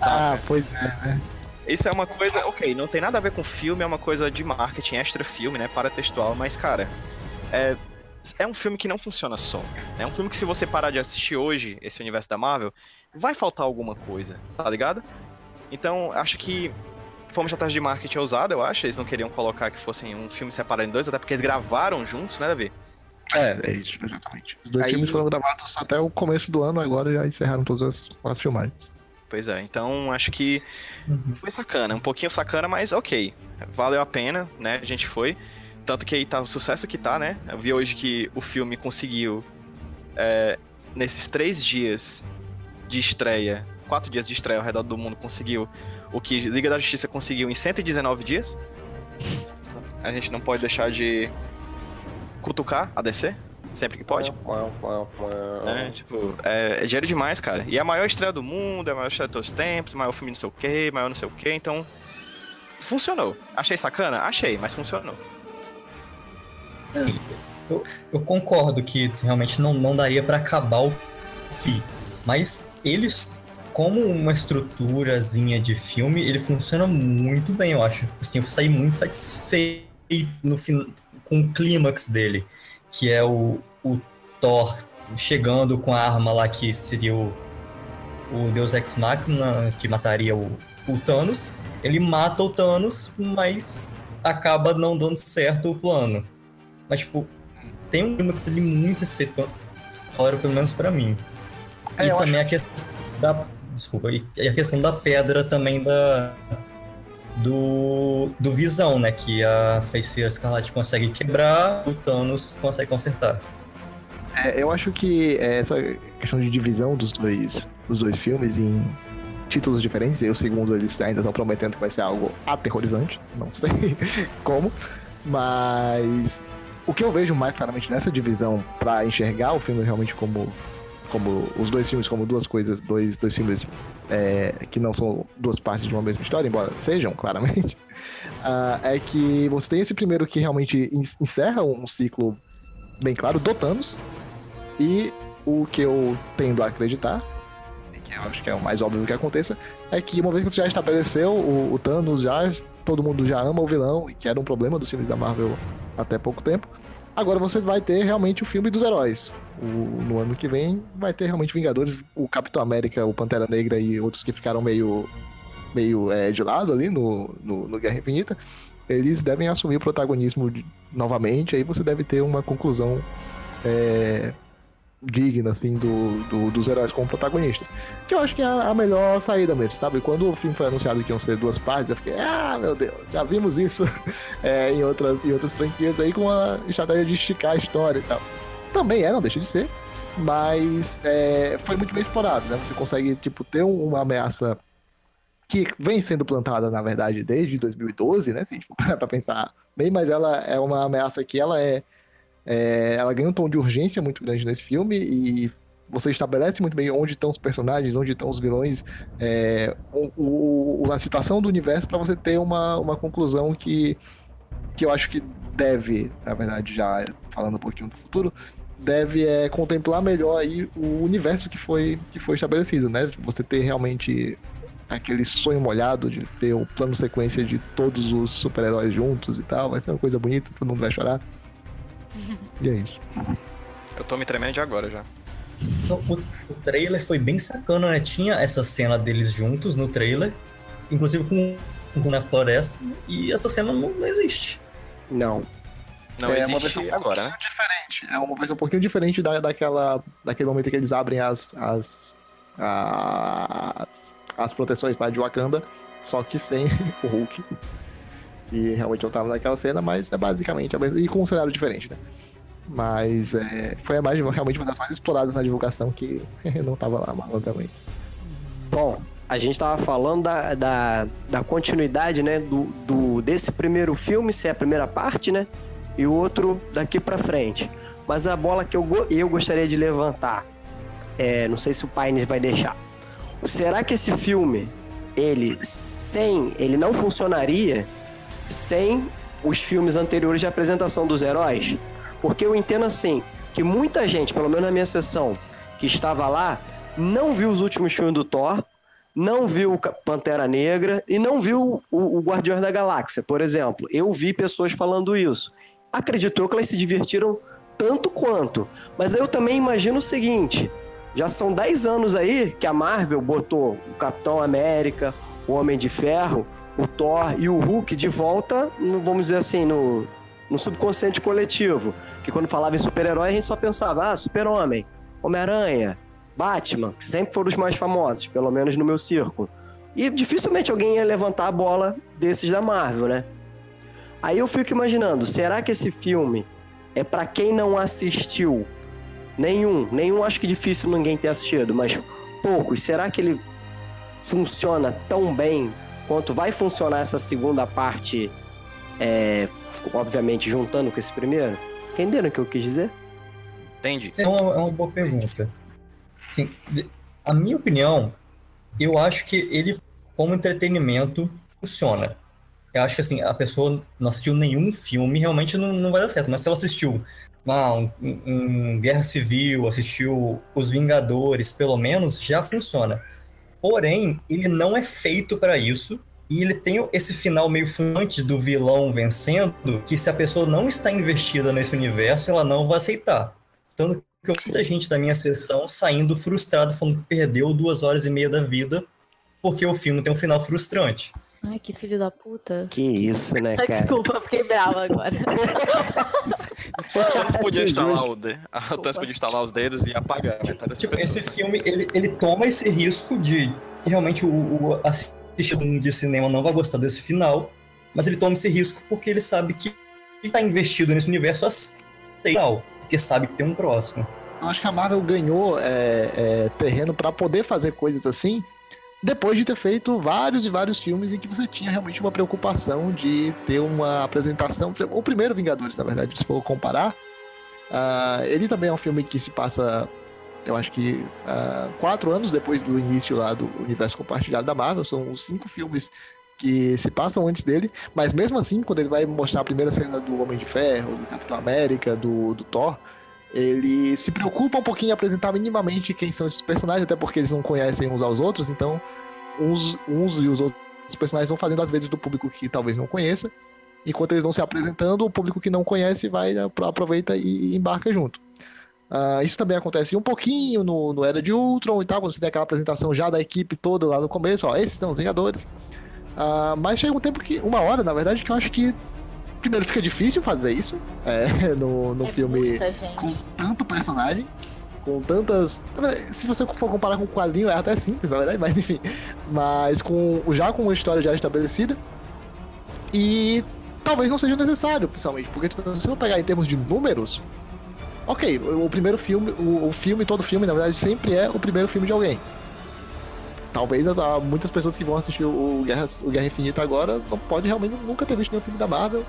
Ah, pois é. Isso é uma coisa, ok, não tem nada a ver com filme, é uma coisa de marketing, extra filme, né, para textual, mas cara, é, é um filme que não funciona só. É um filme que se você parar de assistir hoje, esse universo da Marvel, vai faltar alguma coisa, tá ligado? Então, acho que uma estratégia de marketing ousada, eu acho, eles não queriam colocar que fossem um filme separado em dois, até porque eles gravaram juntos, né, Davi? É, é isso, exatamente. Os dois Aí- filmes foram gravados até o começo do ano, agora já encerraram todas as, as filmagens. Pois é, então acho que foi sacana, um pouquinho sacana, mas ok. Valeu a pena, né? A gente foi. Tanto que aí tá o sucesso que tá, né? Eu vi hoje que o filme conseguiu, é, nesses três dias de estreia, quatro dias de estreia ao redor do mundo, conseguiu o que Liga da Justiça conseguiu em 119 dias. A gente não pode deixar de cutucar a DC, sempre que pode. né? Tipo, é, é dinheiro demais, cara. E é a maior estreia do mundo, é a maior estreia de todos os tempos, maior filme não sei o quê, maior não sei o quê, então. Funcionou. Achei sacana? Achei, mas funcionou. Eu concordo que realmente não, não daria pra acabar o FI, mas eles, como uma estruturazinha de filme, ele funciona muito bem, eu acho. Assim, eu saí muito satisfeito no fin... com o clímax dele, que é o, o Thor chegando com a arma lá que seria o, o Deus Ex Machina, que mataria o, o Thanos. Ele mata o Thanos, mas acaba não dando certo o plano. Mas, tipo, tem um clímax ali muito satisfatório, pelo menos pra mim. É, e também a questão da. Desculpa, e e a questão da pedra também da. Do, do Visão, né? Que a Feiticeira Escarlate consegue quebrar, o Thanos consegue consertar. É, eu acho que essa questão de divisão dos dois, dos dois filmes em títulos diferentes, e o segundo eles ainda estão prometendo que vai ser algo aterrorizante, não sei como, mas o que eu vejo mais claramente nessa divisão para enxergar o filme realmente como como os dois filmes como duas coisas, dois, dois filmes é, que não são duas partes de uma mesma história, embora sejam claramente, ah, é que você tem esse primeiro que realmente en- encerra um ciclo bem claro do Thanos, e o que eu tendo a acreditar, que eu acho que é o mais óbvio que aconteça, é que uma vez que você já estabeleceu o, o Thanos, já todo mundo já ama o vilão, e que era um problema dos filmes da Marvel até pouco tempo, agora você vai ter realmente o filme dos heróis. O- no ano que vem vai ter realmente Vingadores, o Capitão América, o Pantera Negra e outros que ficaram meio, meio é, de lado ali no, no, no Guerra Infinita. Eles devem assumir o protagonismo de- novamente, aí você deve ter uma conclusão é, digna, assim, do, do- dos heróis como protagonistas. Que eu acho que é a, melhor saída mesmo, sabe? Quando o filme foi anunciado que iam ser duas partes, eu fiquei, ah, meu Deus, já vimos isso é, em, outras, em outras franquias aí com a estratégia de esticar a história e tal. Também é, não deixa de ser, mas é, foi muito bem explorado, né? Você consegue, tipo, ter um- uma ameaça que vem sendo plantada, na verdade, desde 2012, né? Se a gente for pensar bem, mas ela é uma ameaça que ela é, é, Ela ganha um tom de urgência muito grande nesse filme e você estabelece muito bem onde estão os personagens, onde estão os vilões, é, o, o, a situação do universo para você ter uma, uma conclusão que, que eu acho que deve, na verdade, já falando um pouquinho do futuro, deve é, contemplar melhor aí o universo que foi, que foi estabelecido, né? Você ter realmente aquele sonho molhado de ter o plano sequência de todos os super-heróis juntos e tal. Vai ser uma coisa bonita, todo mundo vai chorar. e é isso. Eu tô me tremendo de agora já. O, o, trailer foi bem sacana, né? Tinha essa cena deles juntos no trailer, inclusive com, na floresta, e essa cena não, não existe. Não. Não é existe uma versão agora, né? diferente. É uma versão um pouquinho diferente da, daquela, daquele momento que eles abrem as, as, as, as proteções lá de Wakanda, só que sem o Hulk. E realmente eu tava naquela cena, mas é basicamente a mesma. E com um cenário diferente, né? Mas é, foi a mais, realmente uma das mais exploradas na divulgação que não tava lá malandramente. Bom, a gente tava falando da, da, da continuidade, né? Do, do, desse primeiro filme, se é a primeira parte, né? E o outro daqui para frente. Mas a bola que eu, eu gostaria de levantar, é, não sei se o Paines vai deixar. Será que esse filme, ele sem, ele não funcionaria sem os filmes anteriores de apresentação dos heróis? Porque eu entendo assim, que muita gente, pelo menos na minha sessão, que estava lá, não viu os últimos filmes do Thor, não viu Pantera Negra e não viu o, o Guardiões da Galáxia, por exemplo. Eu vi pessoas falando isso. Acredito que elas se divertiram tanto quanto. Mas eu também imagino o seguinte: já são 10 anos aí que a Marvel botou o Capitão América, o Homem de Ferro, o Thor e o Hulk de volta, no, vamos dizer assim, no, no subconsciente coletivo. Que quando falava em super-herói, a gente só pensava, ah, Super-Homem, Homem-Aranha, Batman, que sempre foram os mais famosos, pelo menos no meu círculo. E dificilmente alguém ia levantar a bola desses da Marvel, né? Aí eu fico imaginando, será que esse filme é para quem não assistiu nenhum? Nenhum acho que difícil ninguém ter assistido, mas poucos. Será que ele funciona tão bem quanto vai funcionar essa segunda parte, é, obviamente juntando com esse primeiro? Entenderam o que eu quis dizer? Entendi. É uma, é uma boa pergunta. Sim, a minha opinião, eu acho que ele, como entretenimento, funciona. Eu acho que assim, a pessoa não assistiu nenhum filme, realmente não, não vai dar certo. Mas se ela assistiu ah, um, um Guerra Civil, assistiu Os Vingadores, pelo menos, já funciona. Porém, ele não é feito para isso. E ele tem esse final meio fluente do vilão vencendo, que se a pessoa não está investida nesse universo, ela não vai aceitar. Tanto que muita gente da minha sessão saindo frustrado, falando que perdeu duas horas e meia da vida, porque o filme tem um final frustrante. Ai, que filho da puta. Que isso, né, cara? Desculpa, fiquei brava agora. A podia instalar o. A podia instalar os dedos e apagar das Tipo, pessoas. esse filme, ele, ele toma esse risco de que realmente o, o assistidor de cinema não vai gostar desse final, mas ele toma esse risco porque ele sabe que ele tá investido nesse universo assim, porque sabe que tem um próximo. Eu acho que a Marvel ganhou é, é, terreno para poder fazer coisas assim depois de ter feito vários e vários filmes em que você tinha realmente uma preocupação de ter uma apresentação. O primeiro Vingadores, na verdade, se for comparar, uh, ele também é um filme que se passa, eu acho que uh, quatro anos depois do início lá do universo compartilhado da Marvel. São os cinco filmes que se passam antes dele, mas mesmo assim, quando ele vai mostrar a primeira cena do Homem de Ferro, do Capitão América, do, do Thor, ele se preocupa um pouquinho em apresentar minimamente quem são esses personagens, até porque eles não conhecem uns aos outros, então uns, uns e os outros personagens vão fazendo as vezes do público que talvez não conheça. Enquanto eles vão se apresentando, o público que não conhece vai aproveita e embarca junto. Uh, isso também acontece um pouquinho no, no Era de Ultron e tal, quando você tem aquela apresentação já da equipe toda lá no começo, ó, esses são os Vingadores. Uh, mas chega um tempo que, uma hora, na verdade, que eu acho que primeiro fica difícil fazer isso é, no, no É filme com tanto personagem, com tantas. Se você for comparar com o quadrinho, é até simples, na verdade, mas enfim. Mas com já com uma história já estabelecida. E talvez não seja necessário, principalmente, porque se você for pegar em termos de números. Ok, o, primeiro filme, o, o filme, todo filme, na verdade, sempre é o primeiro filme de alguém. talvez ah, muitas pessoas que vão assistir o Guerra, o Guerra Infinita agora não pode realmente nunca ter visto nenhum filme da Marvel,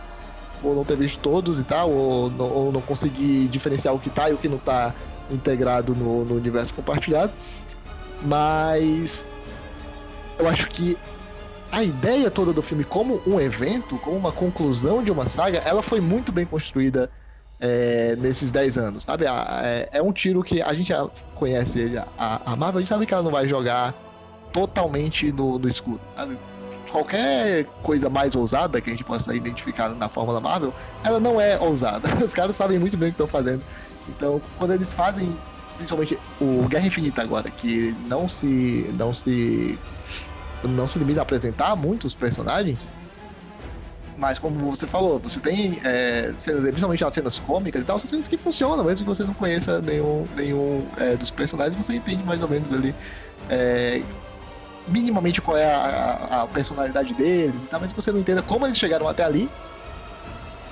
ou não ter visto todos e tal, ou não, ou não conseguir diferenciar o que tá e o que não tá integrado no, no universo compartilhado. Mas eu acho que a ideia toda do filme como um evento, como uma conclusão de uma saga, ela foi muito bem construída é, nesses 10 anos, sabe? É, é, um tiro que a gente já conhece ele, a, a Marvel, a gente sabe que ela não vai jogar totalmente no, no escuro, sabe? Qualquer coisa mais ousada que a gente possa identificar na fórmula Marvel, ela não é ousada. Os caras sabem muito bem o que estão fazendo. Então, quando eles fazem, principalmente o Guerra Infinita agora, que não se não se não se limita a apresentar muitos personagens, mas como você falou, você tem é, cenas, principalmente as cenas cômicas e tal, são cenas que funcionam, mesmo que você não conheça nenhum, nenhum é, dos personagens, você entende mais ou menos ali é, minimamente qual é a, a, personalidade deles e tal, mas você não entenda como eles chegaram até ali.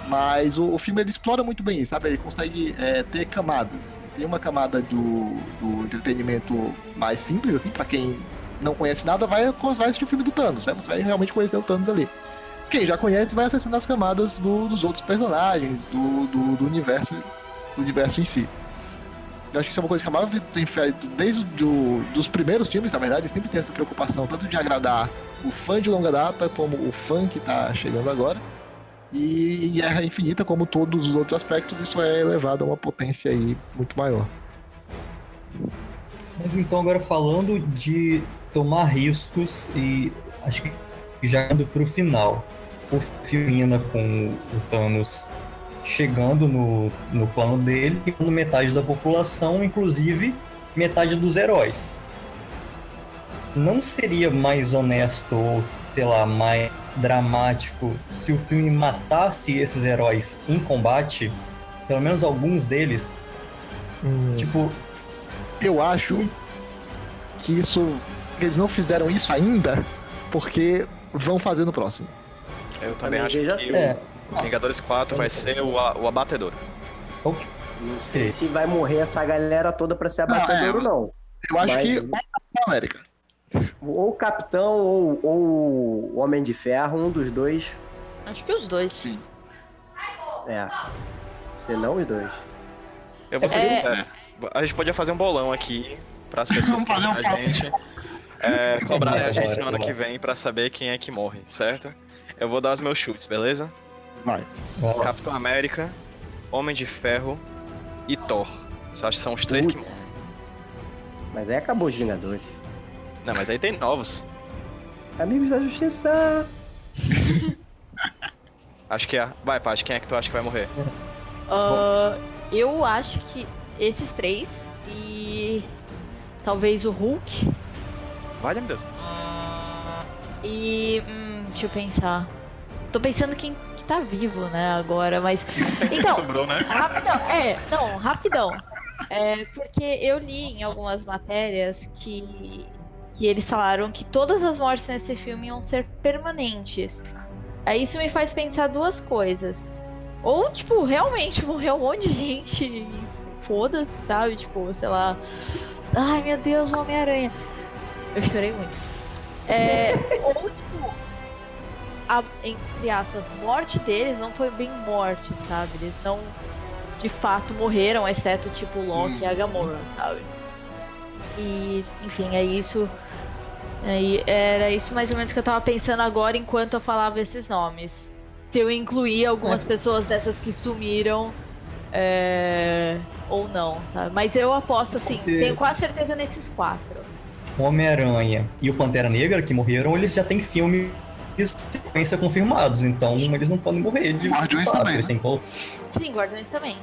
Mas o, o filme ele explora muito bem sabe? Ele consegue é, ter camadas. Tem uma camada do, do entretenimento mais simples, assim, para quem não conhece nada, vai, vai assistir o filme do Thanos, né? Você vai realmente conhecer o Thanos ali. Quem já conhece vai acessando as camadas do, dos outros personagens, do, do, do, universo, do universo em si. Acho que isso é uma coisa que a Marvel tem feito desde do, dos primeiros filmes, na verdade, sempre tem essa preocupação tanto de agradar o fã de longa data como o fã que está chegando agora. E em Guerra Infinita, como todos os outros aspectos, isso é elevado a uma potência aí muito maior. Mas então agora falando de tomar riscos e acho que já indo para o final, o filme com o Thanos chegando no, no plano dele metade da população, inclusive metade dos heróis. Não seria mais honesto ou, sei lá, mais dramático se o filme matasse esses heróis em combate? Pelo menos alguns deles? Hum, tipo. Eu acho que isso eles não fizeram isso ainda porque vão fazer no próximo. Eu também acho que assim. é. o Vingadores 4 vai ser o, o abatedor. Okay. Não sei se vai morrer essa galera toda pra ser abatedor ou não. É, eu acho Mas... que América. Ou o Capitão ou, ou o Homem de Ferro, um dos dois. Acho que os dois. Sim. É. Se não os dois. Eu vou ser é... sincero. A gente podia fazer um bolão aqui para as pessoas que a gente é, cobrarem a gente no ano que vem para saber quem é que morre, certo? Eu vou dar os meus chutes, beleza? Vai. Capitão América, Homem de Ferro e Thor. Você acha que são os três Puts. que morrem? Mas aí acabou os Vingadores. Não, mas aí tem novos. Amigos da Justiça! acho que é. Vai, Paty, quem é que tu acha que vai morrer? Uh, eu acho que esses três e talvez o Hulk. Vale, meu Deus. E. Hum, deixa eu pensar. Tô pensando quem que tá vivo, né, agora, mas. Então. Sobrou, né? Rapidão. É, não, rapidão. É, porque eu li em algumas matérias que, que eles falaram que todas as mortes nesse filme iam ser permanentes. Aí isso me faz pensar duas coisas. Ou, tipo, realmente morreu um monte de gente. Foda-se, sabe? Tipo, sei lá. Ai, meu Deus, o Homem-Aranha. Eu chorei muito. É, ou, tipo, a, entre aspas, morte deles não foi bem morte, sabe? Eles não de fato morreram, exceto tipo Loki hum. e a Gamora, sabe? E, enfim, é isso. É, era isso mais ou menos que eu tava pensando agora enquanto eu falava esses nomes. Se eu incluir algumas é. pessoas dessas que sumiram é... ou não, sabe? Mas eu aposto assim, Porque... tenho quase certeza nesses quatro. O Homem-Aranha e o Pantera Negra que morreram, eles já têm filme sequência confirmados, então eles não podem morrer de, de fato. Também, eles têm que... Sim, Guardiões também.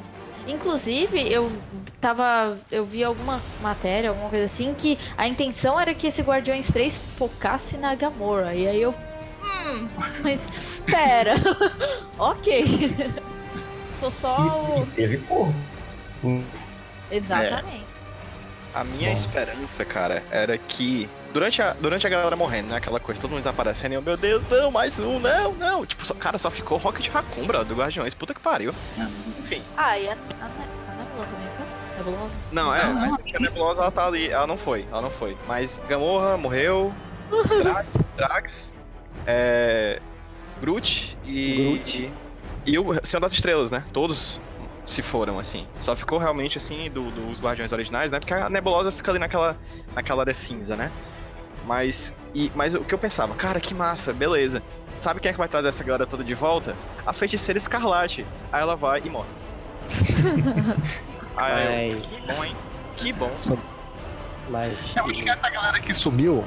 Inclusive, eu tava. Eu vi alguma matéria, alguma coisa assim, que a intenção era que esse Guardiões 3 focasse na Gamora. E aí eu. Hum, mas pera. ok. Tô só. E, e teve corpo. Exatamente. É. A minha Bom. esperança, cara, era que durante a, durante a galera morrendo, né? Aquela coisa, todo mundo desaparecendo e eu, meu Deus, não, mais um, não, não. Tipo, só, cara, só ficou Rocket Raccoon, bro, do Guardiões. Puta que pariu. Enfim. Ah, e a, a, a Nebula também foi? Nebulosa? Não, é, Não. a Nebulosa ela tá ali, ela não foi, ela não foi. Mas Gamorra morreu, Drax, Drax é, Groot e. Groot. E, e o Senhor das Estrelas, né? Todos se foram, assim. Só ficou realmente, assim, do- dos Guardiões originais, né? Porque a Nebulosa fica ali naquela, naquela área cinza, né? Mas, e, mas o que eu pensava, cara, que massa, beleza. Sabe quem é que vai trazer essa galera toda de volta? A feiticeira Escarlate. Aí ela vai e morre. Aí que bom, hein? Que bom. Mas. Eu acho que essa galera que sumiu,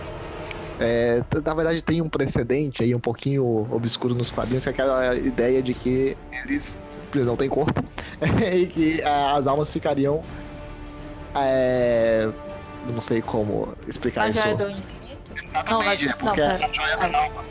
é, na verdade tem um precedente aí um pouquinho obscuro nos quadrinhos, que é aquela ideia de que eles, eles não têm corpo, e que as almas ficariam. É, não sei como explicar Na isso. Infinito? Não. Exatamente, é não, porque pera. a joia da alma,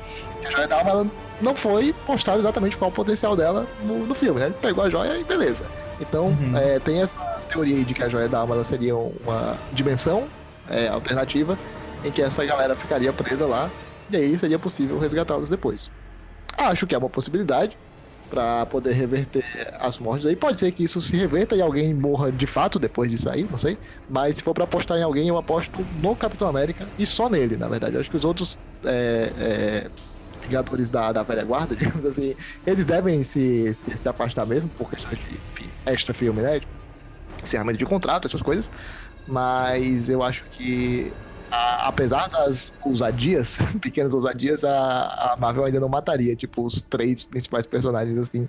a joia da alma ela não foi mostrado exatamente qual o potencial dela no, no filme, né? Ele pegou a joia e beleza. Então, Uhum. é, tem essa teoria aí de que a joia da alma ela seria uma dimensão é, alternativa em que essa galera ficaria presa lá e aí seria possível resgatá-los depois. Acho que é uma possibilidade para poder reverter as mortes aí. Pode ser que isso se reverta e alguém morra de fato depois de sair, não sei. Mas se for para apostar em alguém, eu aposto no Capitão América e só nele, na verdade. Eu acho que os outros é, é, Vingadores da, da velha guarda, digamos assim, eles devem se, se, se afastar mesmo por questões de enfim, extra filme, né? Encerramento de contrato, essas coisas. Mas eu acho que, a- apesar das ousadias, pequenas ousadias, a, a Marvel ainda não mataria, tipo, os três principais personagens, assim,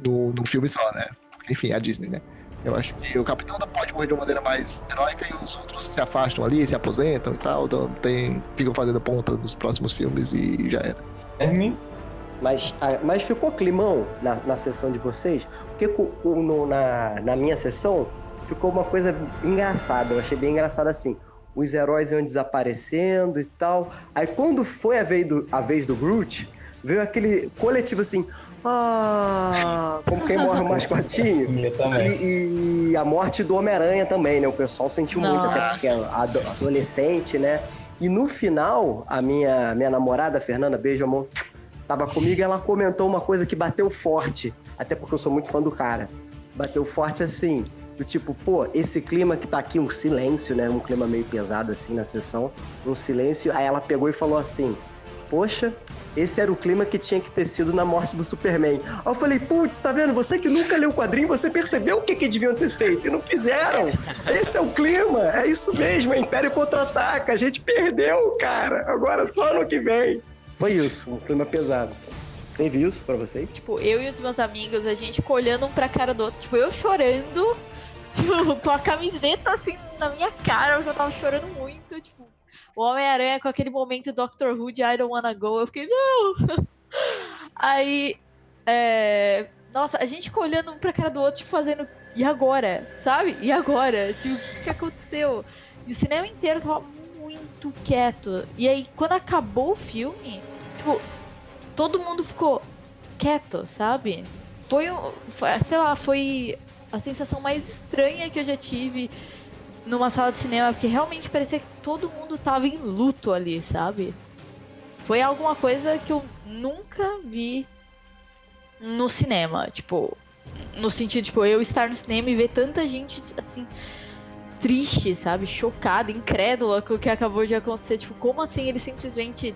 no, no filme só, né? Enfim, a Disney, né? Eu acho que o Capitão da pode morrer de uma maneira mais heróica e os outros se afastam ali, se aposentam e tal, então tem, ficam fazendo ponta nos próximos filmes e já era. Guilherme, Mas, ah, mas ficou climão na, na sessão de vocês? Porque no- na, na minha sessão ficou uma coisa engraçada. Eu achei bem engraçado assim. Os heróis iam desaparecendo e tal. Aí quando foi a vez do, a vez do Groot, veio aquele coletivo assim. Ah, como quem morre o mascotinho. E, e a morte do Homem-Aranha também, né? O pessoal sentiu muito, até porque é ado- adolescente, né? E no final, a minha, minha namorada, a Fernanda, beijo, amor, tava comigo e ela comentou uma coisa que bateu forte. Até porque eu sou muito fã do cara. Bateu forte assim, do tipo, pô, esse clima que tá aqui, um silêncio, né? Um clima meio pesado assim na sessão. Um silêncio. Aí ela pegou e falou assim: Poxa, esse era o clima que tinha que ter sido na morte do Superman. Aí eu falei, putz, tá vendo? Você que nunca leu o quadrinho, você percebeu o que, que deviam ter feito e não fizeram. Esse é o clima, é isso mesmo, é Império Contra-Ataca. A gente perdeu, cara. Agora só no que vem. Foi isso, um clima pesado. Teve isso pra vocês? Tipo, eu e os meus amigos, a gente ficou olhando um pra cara do outro. Tipo, eu chorando, tipo, com a camiseta assim na minha cara, eu tava chorando muito. Tipo, o Homem-Aranha com aquele momento Doctor Who de I don't wanna go. Eu fiquei, não! Aí, é... Nossa, a gente ficou olhando um pra cara do outro, tipo, fazendo, e agora? Sabe? E agora? Tipo, o que, que aconteceu? E o cinema inteiro tava muito quieto. E aí, quando acabou o filme, tipo, todo mundo ficou quieto, sabe? Foi, sei lá, foi a sensação mais estranha que eu já tive numa sala de cinema, porque realmente parecia que todo mundo tava em luto ali, sabe? Foi alguma coisa que eu nunca vi no cinema, tipo, no sentido, tipo, eu estar no cinema e ver tanta gente, assim, triste, sabe? Chocada, incrédula com o que acabou de acontecer. Tipo, como assim eles simplesmente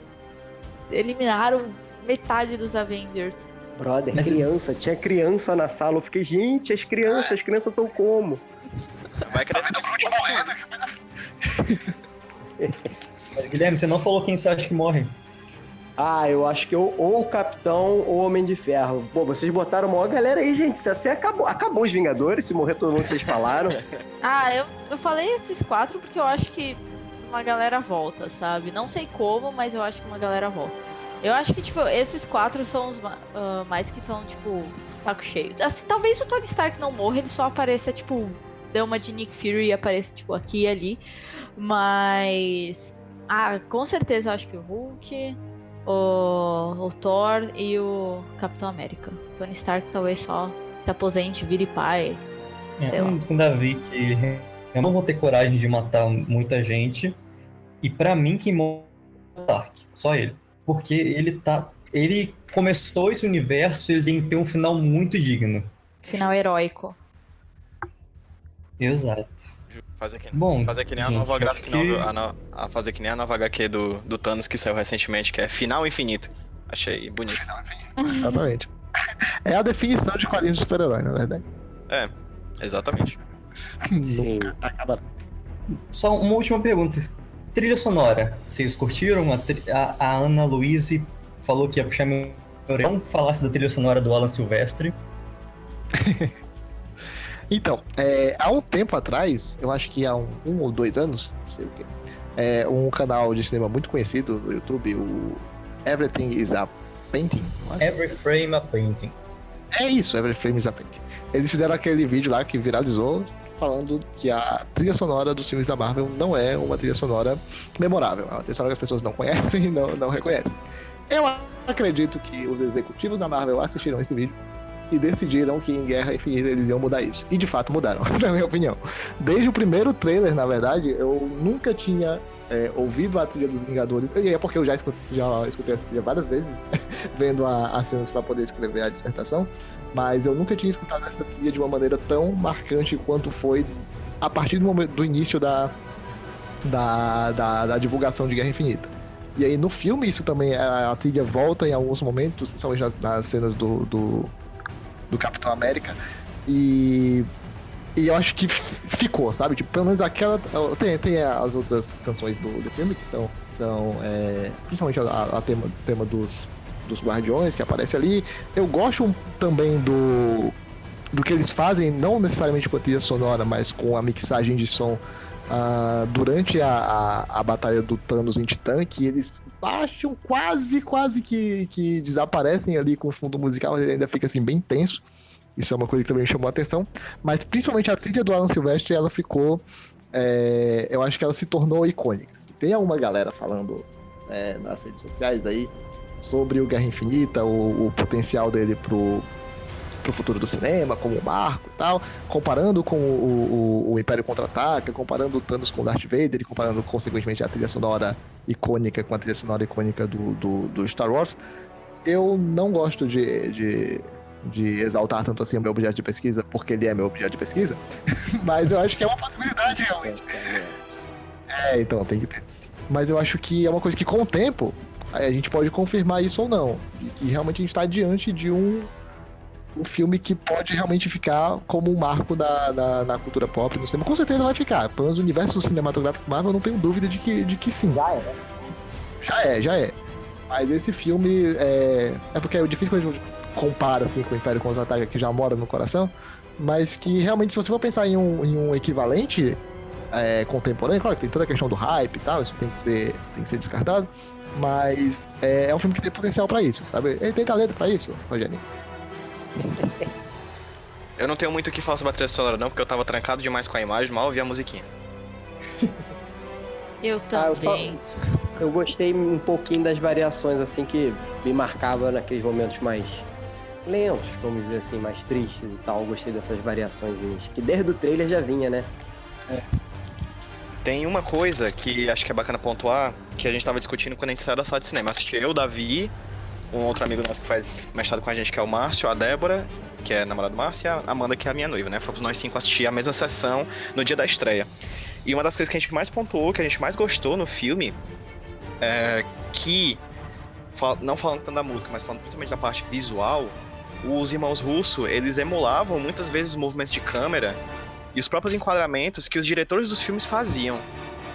eliminaram metade dos Avengers? Brother, Mas- criança, tinha criança na sala. Eu fiquei, gente, as crianças, as crianças estão como? Vai querer Mas Guilherme, você não falou quem você acha que morre. Ah, eu acho que ou, ou o Capitão ou o Homem de Ferro. Pô, vocês botaram uma galera aí, gente. Se assim acabou, acabou os Vingadores, se morrer todo mundo vocês falaram. Ah, eu, eu falei esses quatro porque eu acho que uma galera volta, sabe? Não sei como, mas eu acho que uma galera volta. Eu acho que, tipo, esses quatro são os ah, mais que estão, tipo, saco cheio. Assim, talvez o Tony Stark não morra, ele só apareça, tipo, dê uma de Nick Fury e apareça, tipo, aqui e ali. Mas. Ah, com certeza eu acho que o Hulk, o, o Thor e o Capitão América. Tony Stark talvez só se aposente, vire pai. Sei É, com Davi que eu não vou ter coragem de matar muita gente. E pra mim quem morre é o Dark, só ele. Porque ele tá. Ele começou esse universo, ele tem que ter um final muito digno. Final heróico. Exato. Fazer que, Bom, fazer que nem a gente, nova acho gráfica, que- não, a, no- a fazer que nem a nova HQ do, do Thanos que saiu recentemente, que é Final Infinito. Achei bonito. Exatamente. É a definição de quadrinhos de super-herói, na verdade. É, exatamente. Sim. Só uma última pergunta. Trilha sonora, vocês curtiram? A, a- a Ana Luíse falou que ia puxar meu orelha. Não falasse da trilha sonora do Alan Silvestre. Então, é, há um tempo atrás, eu acho que há um, um ou dois anos, não sei o quê, é, um canal de cinema muito conhecido no YouTube, o Everything is a Painting. Every Frame a Painting. É isso, Every Frame is a Painting. Eles fizeram aquele vídeo lá que viralizou, falando que a trilha sonora dos filmes da Marvel não é uma trilha sonora memorável. É uma trilha sonora que as pessoas não conhecem e não, não reconhecem. Eu acredito que os executivos da Marvel assistiram esse vídeo e decidiram que em Guerra Infinita eles iam mudar isso. E de fato mudaram, na minha opinião. Desde o primeiro trailer, na verdade, eu nunca tinha é, ouvido a trilha dos Vingadores. E é porque eu já escutei, já escutei essa trilha várias vezes, vendo as cenas para poder escrever a dissertação. Mas eu nunca tinha escutado essa trilha de uma maneira tão marcante quanto foi a partir do, momento, do início da, da, da, da divulgação de Guerra Infinita. E aí no filme isso também, a, a trilha volta em alguns momentos, principalmente nas, nas cenas do, do, do Capitão América. E, e eu acho que ficou, sabe? Tipo, pelo menos aquela. Tem, tem as outras canções do, do filme, que são, são é, principalmente a, a tema, tema dos, dos Guardiões que aparece ali. Eu gosto também do, do que eles fazem, não necessariamente com a trilha sonora, mas com a mixagem de som ah, durante a, a, a batalha do Thanos em Titã, que eles baixam quase, quase que, que desaparecem ali com o fundo musical, mas ele ainda fica assim bem tenso. Isso é uma coisa que também me chamou a atenção. Mas principalmente a trilha do Alan Silvestre, ela ficou. é, eu acho que ela se tornou icônica. Tem alguma galera falando é, nas redes sociais aí sobre o Guerra Infinita, o, o potencial dele pro, pro futuro do cinema, como um marco e tal, comparando com o, o- o Império Contra-Ataca, comparando o Thanos com o Darth Vader e comparando, consequentemente, a trilha sonora icônica com a trilha sonora icônica do, do, do Star Wars. Eu não gosto de, de, de exaltar tanto assim o meu objeto de pesquisa, porque ele é meu objeto de pesquisa, mas eu acho que é uma possibilidade realmente. É, então, tem que ter. Mas eu acho que é uma coisa que com o tempo a gente pode confirmar isso ou não. E que realmente a gente está diante de um, um filme que pode realmente ficar como um marco da, da, na cultura pop no cinema. Com certeza vai ficar. Pelo menos o universo cinematográfico Marvel, eu não tenho dúvida de que, de que sim. Já é, né? Já é, já é. Mas esse filme é. É porque é difícil quando a gente compara assim, com o Império Contra-Ataca, que já mora no coração. Mas que realmente, se você for pensar em um, em um equivalente é, contemporâneo, claro que tem toda a questão do hype e tal, isso tem que ser, tem que ser descartado. Mas é, é um filme que tem potencial pra isso, sabe? Ele tem talento pra isso, Rogério. Eu não tenho muito o que falar sobre a trilha sonora, não, porque eu tava trancado demais com a imagem, mal ouvi a musiquinha. Eu Ah, eu só- também. Eu gostei um pouquinho das variações, assim, que me marcava naqueles momentos mais lentos, vamos dizer assim, mais tristes e tal. Eu gostei dessas variações, que desde o trailer já vinha, né? Tem uma coisa que acho que é bacana pontuar, que a gente tava discutindo quando a gente saiu da sala de cinema. Assisti eu, Davi, um outro amigo nosso que faz mestrado com a gente, que é o Márcio, a Débora, que é namorado do Márcio, e a Amanda, que é a minha noiva, né? Fomos nós cinco assistir a mesma sessão no dia da estreia. E uma das coisas que a gente mais pontuou, que a gente mais gostou no filme, é que, não falando tanto da música, mas falando principalmente da parte visual, os irmãos Russo, eles emulavam muitas vezes os movimentos de câmera e os próprios enquadramentos que os diretores dos filmes faziam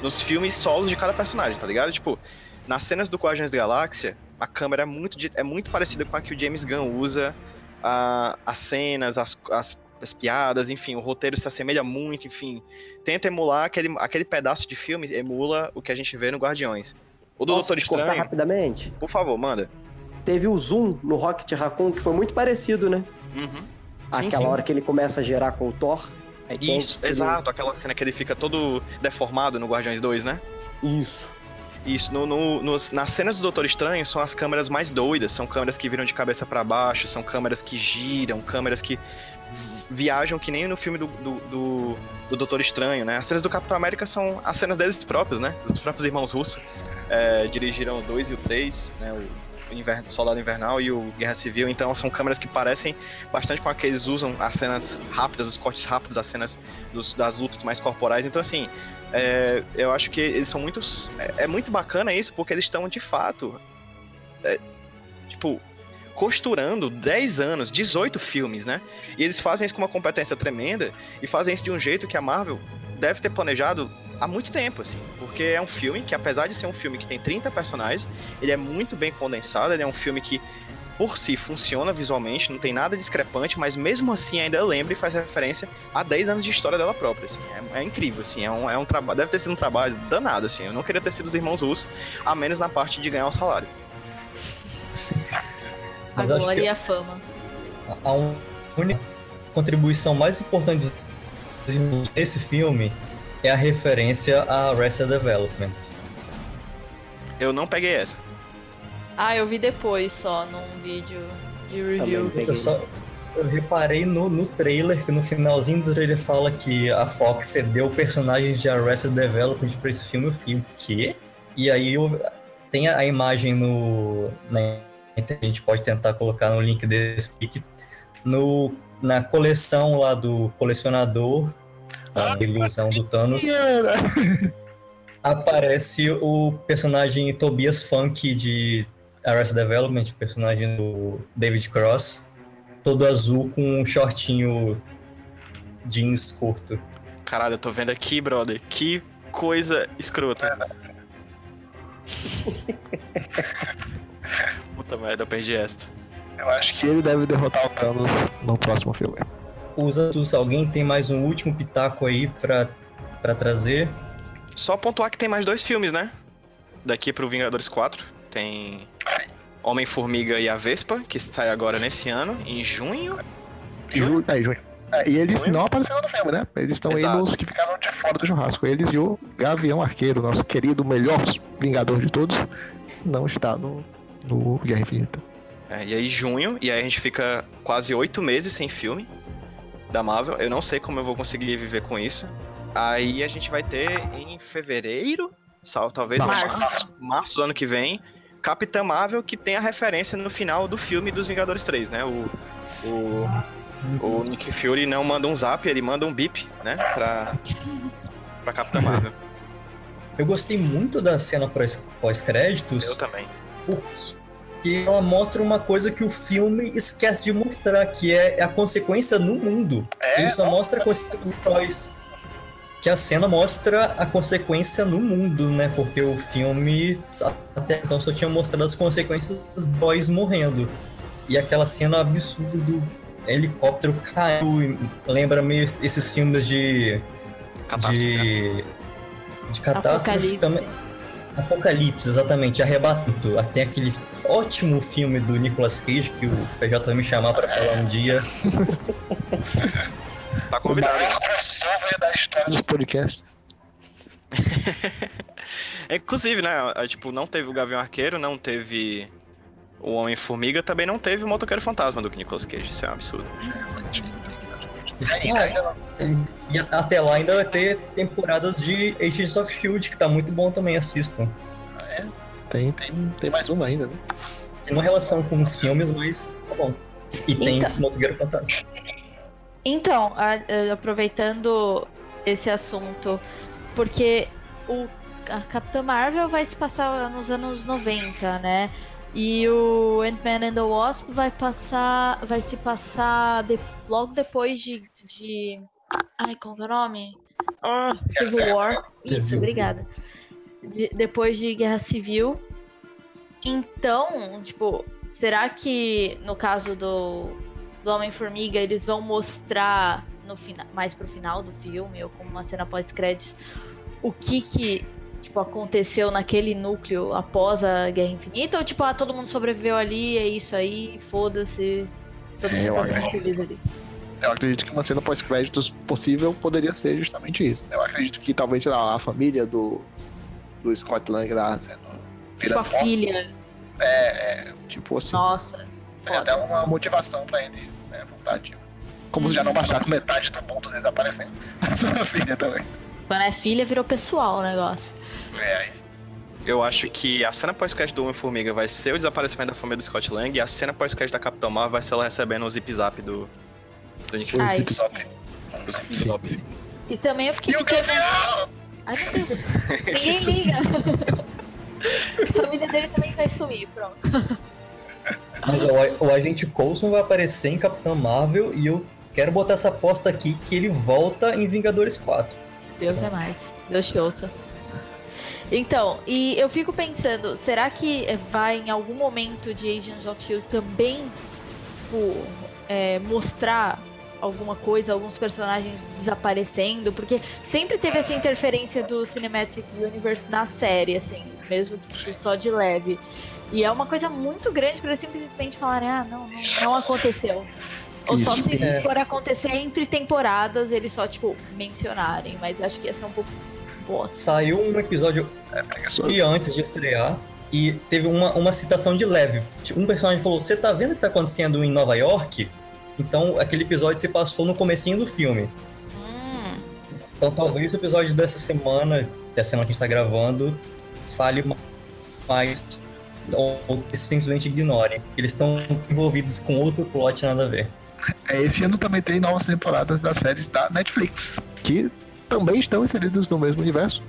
nos filmes solos de cada personagem, tá ligado? Tipo, nas cenas do Guardiões da Galáxia, a câmera é muito, é muito parecida com a que o James Gunn usa, a- as cenas, as, as, as piadas, enfim, o roteiro se assemelha muito, enfim. Tenta emular aquele, aquele pedaço de filme, emula o que a gente vê no Guardiões. O do Posso Doutor Estranho, rapidamente? por favor, manda. Teve o zoom no Rocket Raccoon, que foi muito parecido, né? Uhum. Sim, Aquela sim. hora que ele começa a gerar com o Thor. Aí tem Isso, aquele- exato, aquela cena que ele fica todo deformado no Guardiões 2, né? Isso. Isso, no, no- nos- nas cenas do Doutor Estranho são as câmeras mais doidas, são câmeras que viram de cabeça pra baixo, são câmeras que giram, câmeras que vi- viajam que nem no filme do, do, do, do Doutor Estranho, né? As cenas do Capitão América são as cenas deles próprios, né? Dos próprios irmãos russos. É, dirigiram o 2 e o 3, né? O, Soldado Invernal e o Guerra Civil, então são câmeras que parecem bastante com aqueles usam as cenas rápidas, os cortes rápidos das cenas dos- das lutas mais corporais. Então, assim, é, eu acho que eles são muitos. É, é muito bacana isso, porque eles estão de fato. é, tipo, costurando 10 anos, 18 filmes, né? E eles fazem isso com uma competência tremenda e fazem isso de um jeito que a Marvel deve ter planejado há muito tempo, assim. Porque é um filme que, apesar de ser um filme que tem 30 personagens, ele é muito bem condensado, ele é um filme que, por si, funciona visualmente, não tem nada discrepante, mas mesmo assim ainda lembra e faz referência a 10 anos de história dela própria, assim. É, é incrível, assim. É um, é um trabalho... Deve ter sido um trabalho danado, assim. Eu não queria ter sido os irmãos russos, a menos na parte de ganhar o salário. A glória que- e a fama. A única contribuição mais importante dos irmãos desse filme é a referência a Arrested Development. Eu não peguei essa. Ah, eu vi depois só num vídeo de Também review. Eu só eu reparei no, no trailer, que no finalzinho do trailer fala que a Fox cedeu personagens de Arrested Development pra esse filme. Eu fiquei, o quê? E aí eu, tem a, a imagem no. Na, internet, a gente pode tentar colocar no link desse pique. No, na coleção lá do colecionador, a ilusão do Thanos, aparece o personagem Tobias Funk de Arrested Development, o personagem do David Cross, todo azul com um shortinho jeans curto. Caralho, eu tô vendo aqui, brother. Que coisa escrota. Puta merda, eu perdi essa. Eu acho que ele deve derrotar o Thanos no próximo filme. Os outros, alguém tem mais um último pitaco aí pra, pra trazer? Só pontuar que tem mais dois filmes, né? Daqui pro Vingadores 4. Tem Homem-Formiga e a Vespa, que sai agora nesse ano, em junho. Ju... É, junho. É, e eles Junho? não apareceram no filme, né? Eles estão aí nos que ficaram de fora do churrasco. Eles e o Gavião Arqueiro, nosso querido melhor Vingador de todos, não está no, no Guerra Infinita. É, e aí, junho, e aí a gente fica quase oito meses sem filme da Marvel. Eu não sei como eu vou conseguir viver com isso. Aí a gente vai ter em fevereiro, talvez Março. março, março do ano que vem, Capitã Marvel, que tem a referência no final do filme dos Vingadores 3, né? O, o, o Nick Fury não manda um zap, ele manda um bip, né? Pra, pra Capitã Marvel. Eu gostei muito da cena pós- pós-créditos. Eu também. porque ela mostra uma coisa que o filme esquece de mostrar, que é a consequência no mundo. Ele só mostra a consequência. Que a cena mostra a consequência no mundo, né? Porque o filme até então só tinha mostrado as consequências dos boys morrendo. E aquela cena absurda do helicóptero caiu. Lembra meio esses filmes de. Catástrofe, né? de. de catástrofe Apocalipse. também. Apocalipse, exatamente, arrebatamento. Até aquele ótimo filme do Nicolas Cage que o PJ vai me chamar pra falar um dia. Tá convidado. hein? crossover da história dos podcasts. Inclusive, né? a- Tipo, não teve o Gavião Arqueiro, não teve o Homem-Formiga, também não teve o Motoqueiro Fantasma do Nicolas Cage. Isso é um absurdo. E até lá ainda vai ter temporadas de Agents of Shield, que tá muito bom também, assistam. Tem, tem, tem mais uma ainda, né? Tem uma relação com os filmes, mas tá bom. E tem Então. Motoqueiro Fantasma. Então, a- a- aproveitando esse assunto, porque o, a Capitã Marvel vai se passar nos anos 90, né? E o Ant-Man and the Wasp vai passar. Vai se passar de- logo depois de, de. Ai, qual que é o nome? Ah, Civil War. Isso, obrigada. De- depois de Guerra Civil. Então, tipo, será que no caso do, do Homem-Formiga eles vão mostrar no fina, mais pro final do filme ou como uma cena pós-créditos o que que tipo aconteceu naquele núcleo após a Guerra Infinita ou tipo ah, todo mundo sobreviveu ali é isso aí foda-se todo É, mundo eu tá sendo feliz ali Eu acredito que uma cena pós-créditos possível poderia ser justamente isso. Eu acredito que talvez, sei lá, a família do, do Scott Lang lá sendo tipo a filha é, tipo assim, nossa seria até uma motivação pra ele né, voltar ativo. Como se já não bastasse metade do mundo desaparecendo. A sua filha também. quando é filha virou pessoal o negócio Aí eu acho que a cena pós-crédito do Homem-Formiga vai ser o desaparecimento da família do Scott Lang e a cena pós-crédito da Capitão Marvel vai ser ela recebendo o zip-zap do, do Nick Ah, Fury. isso. Do zip-zap. E também eu fiquei pequena. Ai meu Deus. Ninguém liga. A família dele também vai sumir, pronto. Mas ó, o agente Coulson vai aparecer em Capitão Marvel e eu quero botar essa aposta aqui que ele volta em Vingadores 4. Deus é mais. Deus te ouça. Então, e eu fico pensando, será que vai em algum momento de Agents of Shield também tipo, é, mostrar alguma coisa, alguns personagens desaparecendo? Porque sempre teve essa interferência do Cinematic Universe na série, assim, mesmo que só de leve. E é uma coisa muito grande para simplesmente falarem, ah, não, não, não aconteceu. Ou só se É. for acontecer entre temporadas, eles só, tipo, mencionarem. Mas acho que ia ser um pouco. Saiu um episódio Preguiçoso. e antes de estrear e teve uma, uma citação de leve. Um personagem falou: Você tá vendo o que tá acontecendo em Nova York? Então aquele episódio se passou no comecinho do filme. Hum, Então talvez o episódio dessa semana, dessa semana que a gente tá gravando, fale ma- mais ou, ou simplesmente ignorem. Eles estão envolvidos com outro plot nada a ver. É, esse ano também tem novas temporadas das séries da Netflix, que também estão inseridas no mesmo universo.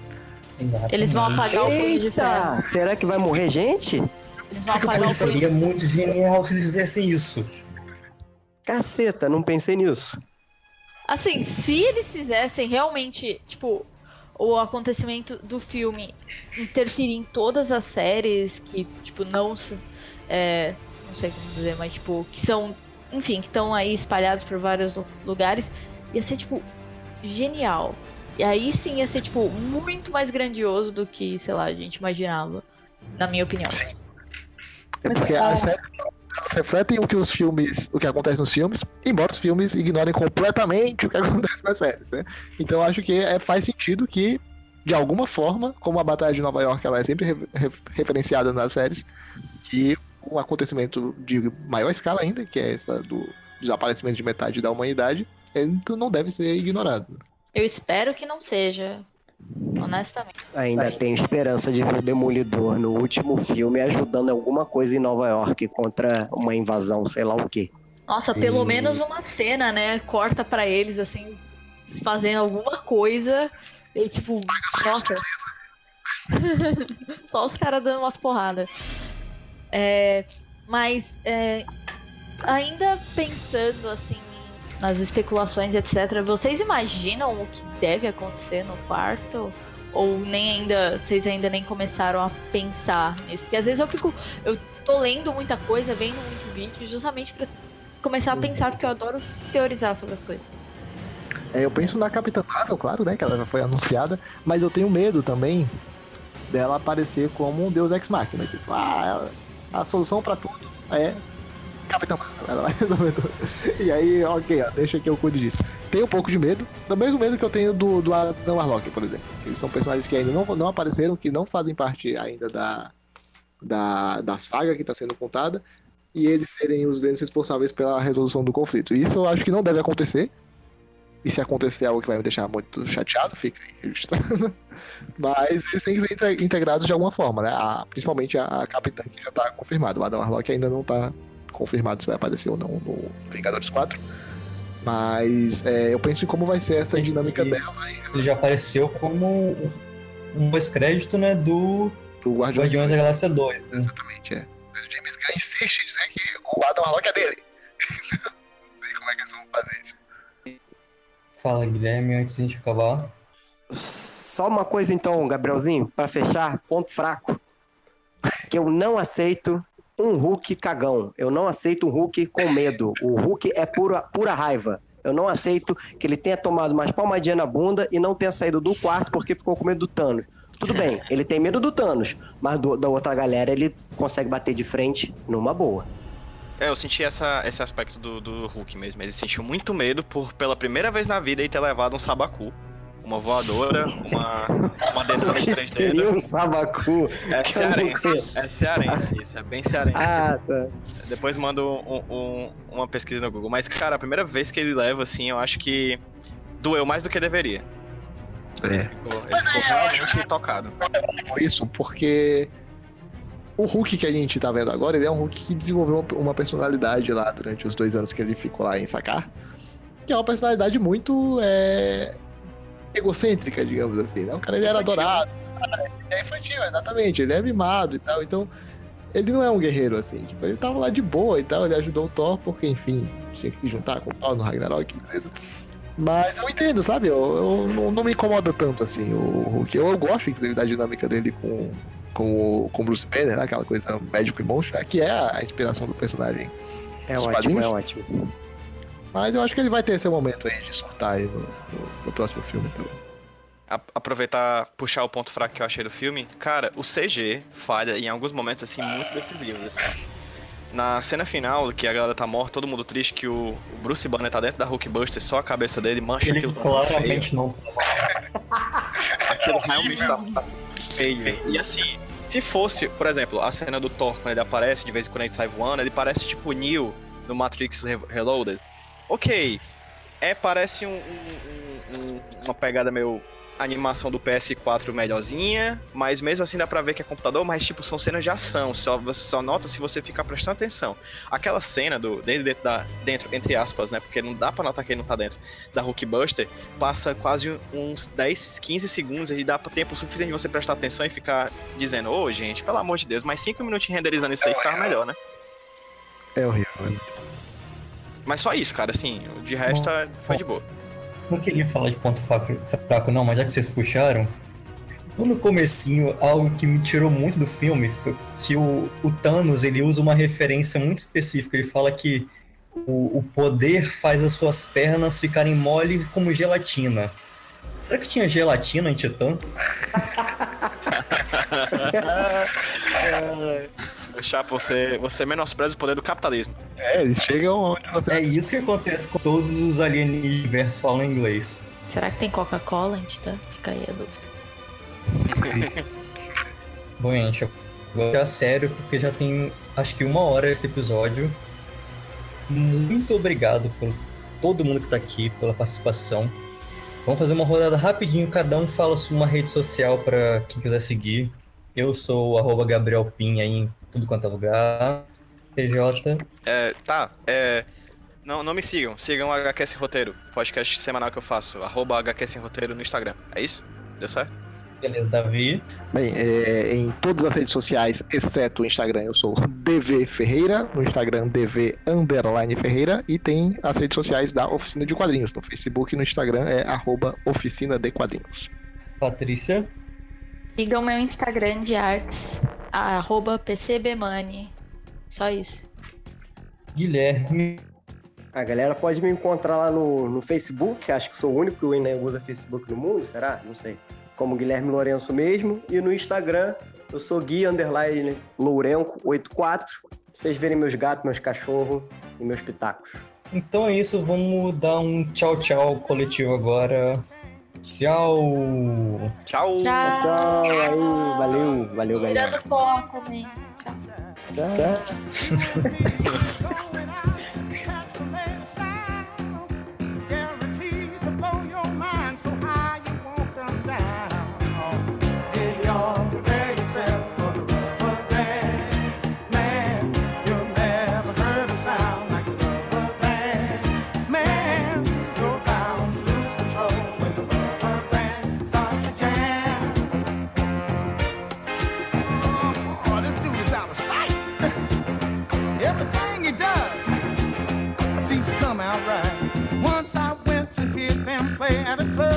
Exato. eles vão apagar o Punho de Ferro. Eita! Será que vai morrer gente? Eles vão apagar o Punho Seria muito genial se eles fizessem isso. Caceta, não pensei nisso. Assim, se eles fizessem realmente, tipo, o acontecimento do filme interferir em todas as séries que, tipo, não se. É, não sei como dizer, mas, tipo, que são. Enfim, que estão aí espalhados por vários lu- lugares, ia ser, tipo, genial. E aí sim ia ser, tipo, muito mais grandioso do que, sei lá, a gente imaginava. Na minha opinião. É Mas, porque ah, as séries refletem o que os filmes, o que acontece nos filmes, embora os filmes ignorem completamente o que acontece nas séries, né? Então eu acho que é, faz sentido que, de alguma forma, como a Batalha de Nova York ela é sempre re- re- referenciada nas séries, que um acontecimento de maior escala ainda, que é essa do desaparecimento de metade da humanidade, ele não deve ser ignorado. Eu espero que não seja. Honestamente. Ainda tenho esperança de ver o Demolidor no último filme ajudando alguma coisa em Nova York contra uma invasão, sei lá o quê. Nossa, pelo E- menos uma cena, né? Corta pra eles, assim, fazendo alguma coisa. E tipo, nossa. Só os caras dando umas porradas. É, mas, é, ainda pensando, assim, nas especulações, etc., vocês imaginam o que deve acontecer no quarto? Ou nem ainda, vocês ainda nem começaram a pensar nisso? Porque às vezes eu fico, eu tô lendo muita coisa, vendo muito vídeo, justamente pra começar a pensar, porque eu adoro teorizar sobre as coisas. É, eu penso na Capitã Marvel, claro, né? Que ela já foi anunciada, mas eu tenho medo também dela aparecer como um Deus Ex Machina. Tipo, ah, a solução pra tudo é Capitã Marvel. Ela vai resolver tudo. E aí, ok, ó, deixa que eu cuide disso. Tenho um pouco de medo, do mesmo medo que eu tenho do, do Adam Warlock, por exemplo. Eles são personagens que ainda não, não apareceram, que não fazem parte ainda da, da, da saga que está sendo contada, e eles serem os grandes responsáveis pela resolução do conflito. Isso eu acho que não deve acontecer. E se acontecer algo que vai me deixar muito chateado, fica aí. Mas eles têm que ser inte- integrados de alguma forma, né? A- principalmente a, a capitã que já tá confirmado. O Adam Warlock ainda não tá confirmado se vai aparecer ou não no Vingadores 4. Mas é, eu penso em como vai ser essa dinâmica E- dela Ele já apareceu como um pós-crédito, né, do do Guardiões. Guardiões da Galáxia 2. Né? Exatamente, é. Mas o James Gunn insiste em dizer que o Adam Warlock é dele. não sei como é que eles vão fazer isso. Fala, Guilherme, antes de a gente acabar. Só uma coisa então, Gabrielzinho, pra fechar, ponto fraco. Que eu não aceito um Hulk cagão. Eu não aceito um Hulk com medo. O Hulk é pura, pura raiva. Eu não aceito que ele tenha tomado mais palmadinha na bunda e não tenha saído do quarto porque ficou com medo do Thanos. Tudo bem, ele tem medo do Thanos, mas do- da outra galera ele consegue bater de frente numa boa. É, eu senti essa, esse aspecto do, do Hulk mesmo. Ele sentiu muito medo por, pela primeira vez na vida, ele ter levado um sabacu. Uma voadora, uma, uma O dentada de que três seria dedos. um sabacu? É que cearense. É cearense, isso. É bem cearense. Ah, tá. Depois mando um- um- uma pesquisa no Google. Mas, cara, a primeira vez que ele leva, assim, eu acho que doeu mais do que deveria. Ele É. ficou, ele ficou realmente tocado. Isso, porque o Hulk que a gente tá vendo agora, ele é um Hulk que desenvolveu uma- uma personalidade lá durante os dois anos que ele ficou lá em Sakar. Que é uma personalidade muito é, egocêntrica, digamos assim. Né? O cara ele era Infantil. adorado. É infantil, exatamente. Ele é mimado e tal. Então, ele não é um guerreiro assim. Tipo, ele tava lá de boa e tal. Ele ajudou o Thor porque, enfim, tinha que se juntar com o Thor no Ragnarok, beleza. Mas eu entendo, sabe? Eu, eu não, não me incomoda tanto assim o Hulk. Eu, eu gosto, inclusive, da dinâmica dele com, com o com Bruce Banner, né? aquela coisa médico e monstro, que é a inspiração do personagem. É Os ótimo, é ótimo. Mas eu acho que ele vai ter seu momento aí de surtar aí no, no- no próximo filme. Então. A- aproveitar, puxar o ponto fraco que eu achei do filme. Cara, o CG falha em alguns momentos, assim, muito decisivos, assim. Na cena final, que a galera tá morta, todo mundo triste, que o, o Bruce Banner tá dentro da Hulkbuster, só a cabeça dele mancha Ele aquilo tá claramente não Aquilo realmente tá, tá feio. E assim, se fosse, por exemplo, a cena do Thor, quando ele aparece, de vez em quando ele sai voando, ele parece tipo Neo no Matrix Re- Reloaded. Ok, é, parece um- um- um- uma pegada meio animação do PS4 melhorzinha, mas mesmo assim dá pra ver que é computador, mas tipo, são cenas de ação, só, você só nota se você ficar prestando atenção. Aquela cena do dentro, dentro da dentro entre aspas, né, porque não dá pra notar que ele não tá dentro da Hulkbuster, passa quase uns 10, 15 segundos e dá tempo suficiente de você prestar atenção e ficar dizendo, ô gente, pelo amor de Deus, mais 5 minutinhos renderizando isso aí ficava melhor, né? É horrível. né? Mas só isso, cara, assim, de resto é- foi de boa. Não queria falar de ponto fraco, fraco, não, mas já que vocês puxaram. No comecinho, algo que me tirou muito do filme foi que o, o Thanos ele usa uma referência muito específica. Ele fala que o, o poder faz as suas pernas ficarem mole como gelatina. Será que tinha gelatina em Titã? Chapo, você, você menospreza o poder do capitalismo. É, eles chegam onde você. É isso que acontece com todos os alienígenas falam inglês. Será que tem Coca-Cola em Titã? Fica aí a dúvida. Bom, gente, agora é sério, porque já tem acho que uma hora esse episódio. Muito obrigado por todo mundo que tá aqui, pela participação. Vamos fazer uma rodada rapidinho, cada um fala sua uma rede social para quem quiser seguir. Eu sou o arroba Gabriel Pin aí em tudo quanto é lugar. PJ. É, tá, é. Não, não me sigam, sigam o HQS Roteiro, podcast semanal que eu faço, arroba HQS Roteiro no Instagram. É isso? Deu certo? Beleza, Davi. Bem, é, em todas as redes sociais, exceto o Instagram, eu sou DV Ferreira, no Instagram DV Underline Ferreira, e tem as redes sociais da Oficina de Quadrinhos, no Facebook e no Instagram é arroba Oficina de Quadrinhos. Patrícia. Sigam meu Instagram de artes, arroba PCBmoney. Só isso. Guilherme. A galera pode me encontrar lá no, no Facebook, acho que sou o único que ainda usa Facebook no mundo, será? Não sei. Como Guilherme Lourenço mesmo. E no Instagram, eu sou Gui Underline Lourenco 84. Pra vocês verem meus gatos, meus cachorros e meus pitacos. Então é isso, vamos dar um tchau tchau coletivo agora. Tchau! Tchau! Tchau. Tchau, aí, valeu, valeu, galera. Tirando pó também. Tchau. Guaranteed play at a club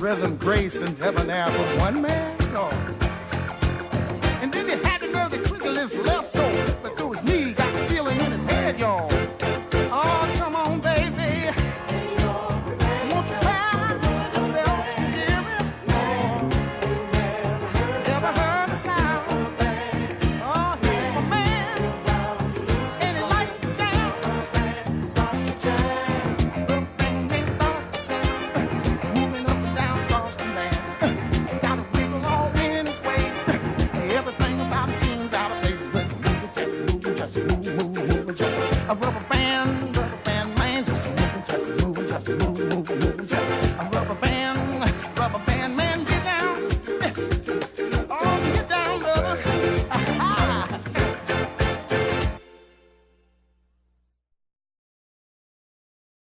rhythm, grace, and debonair for one man,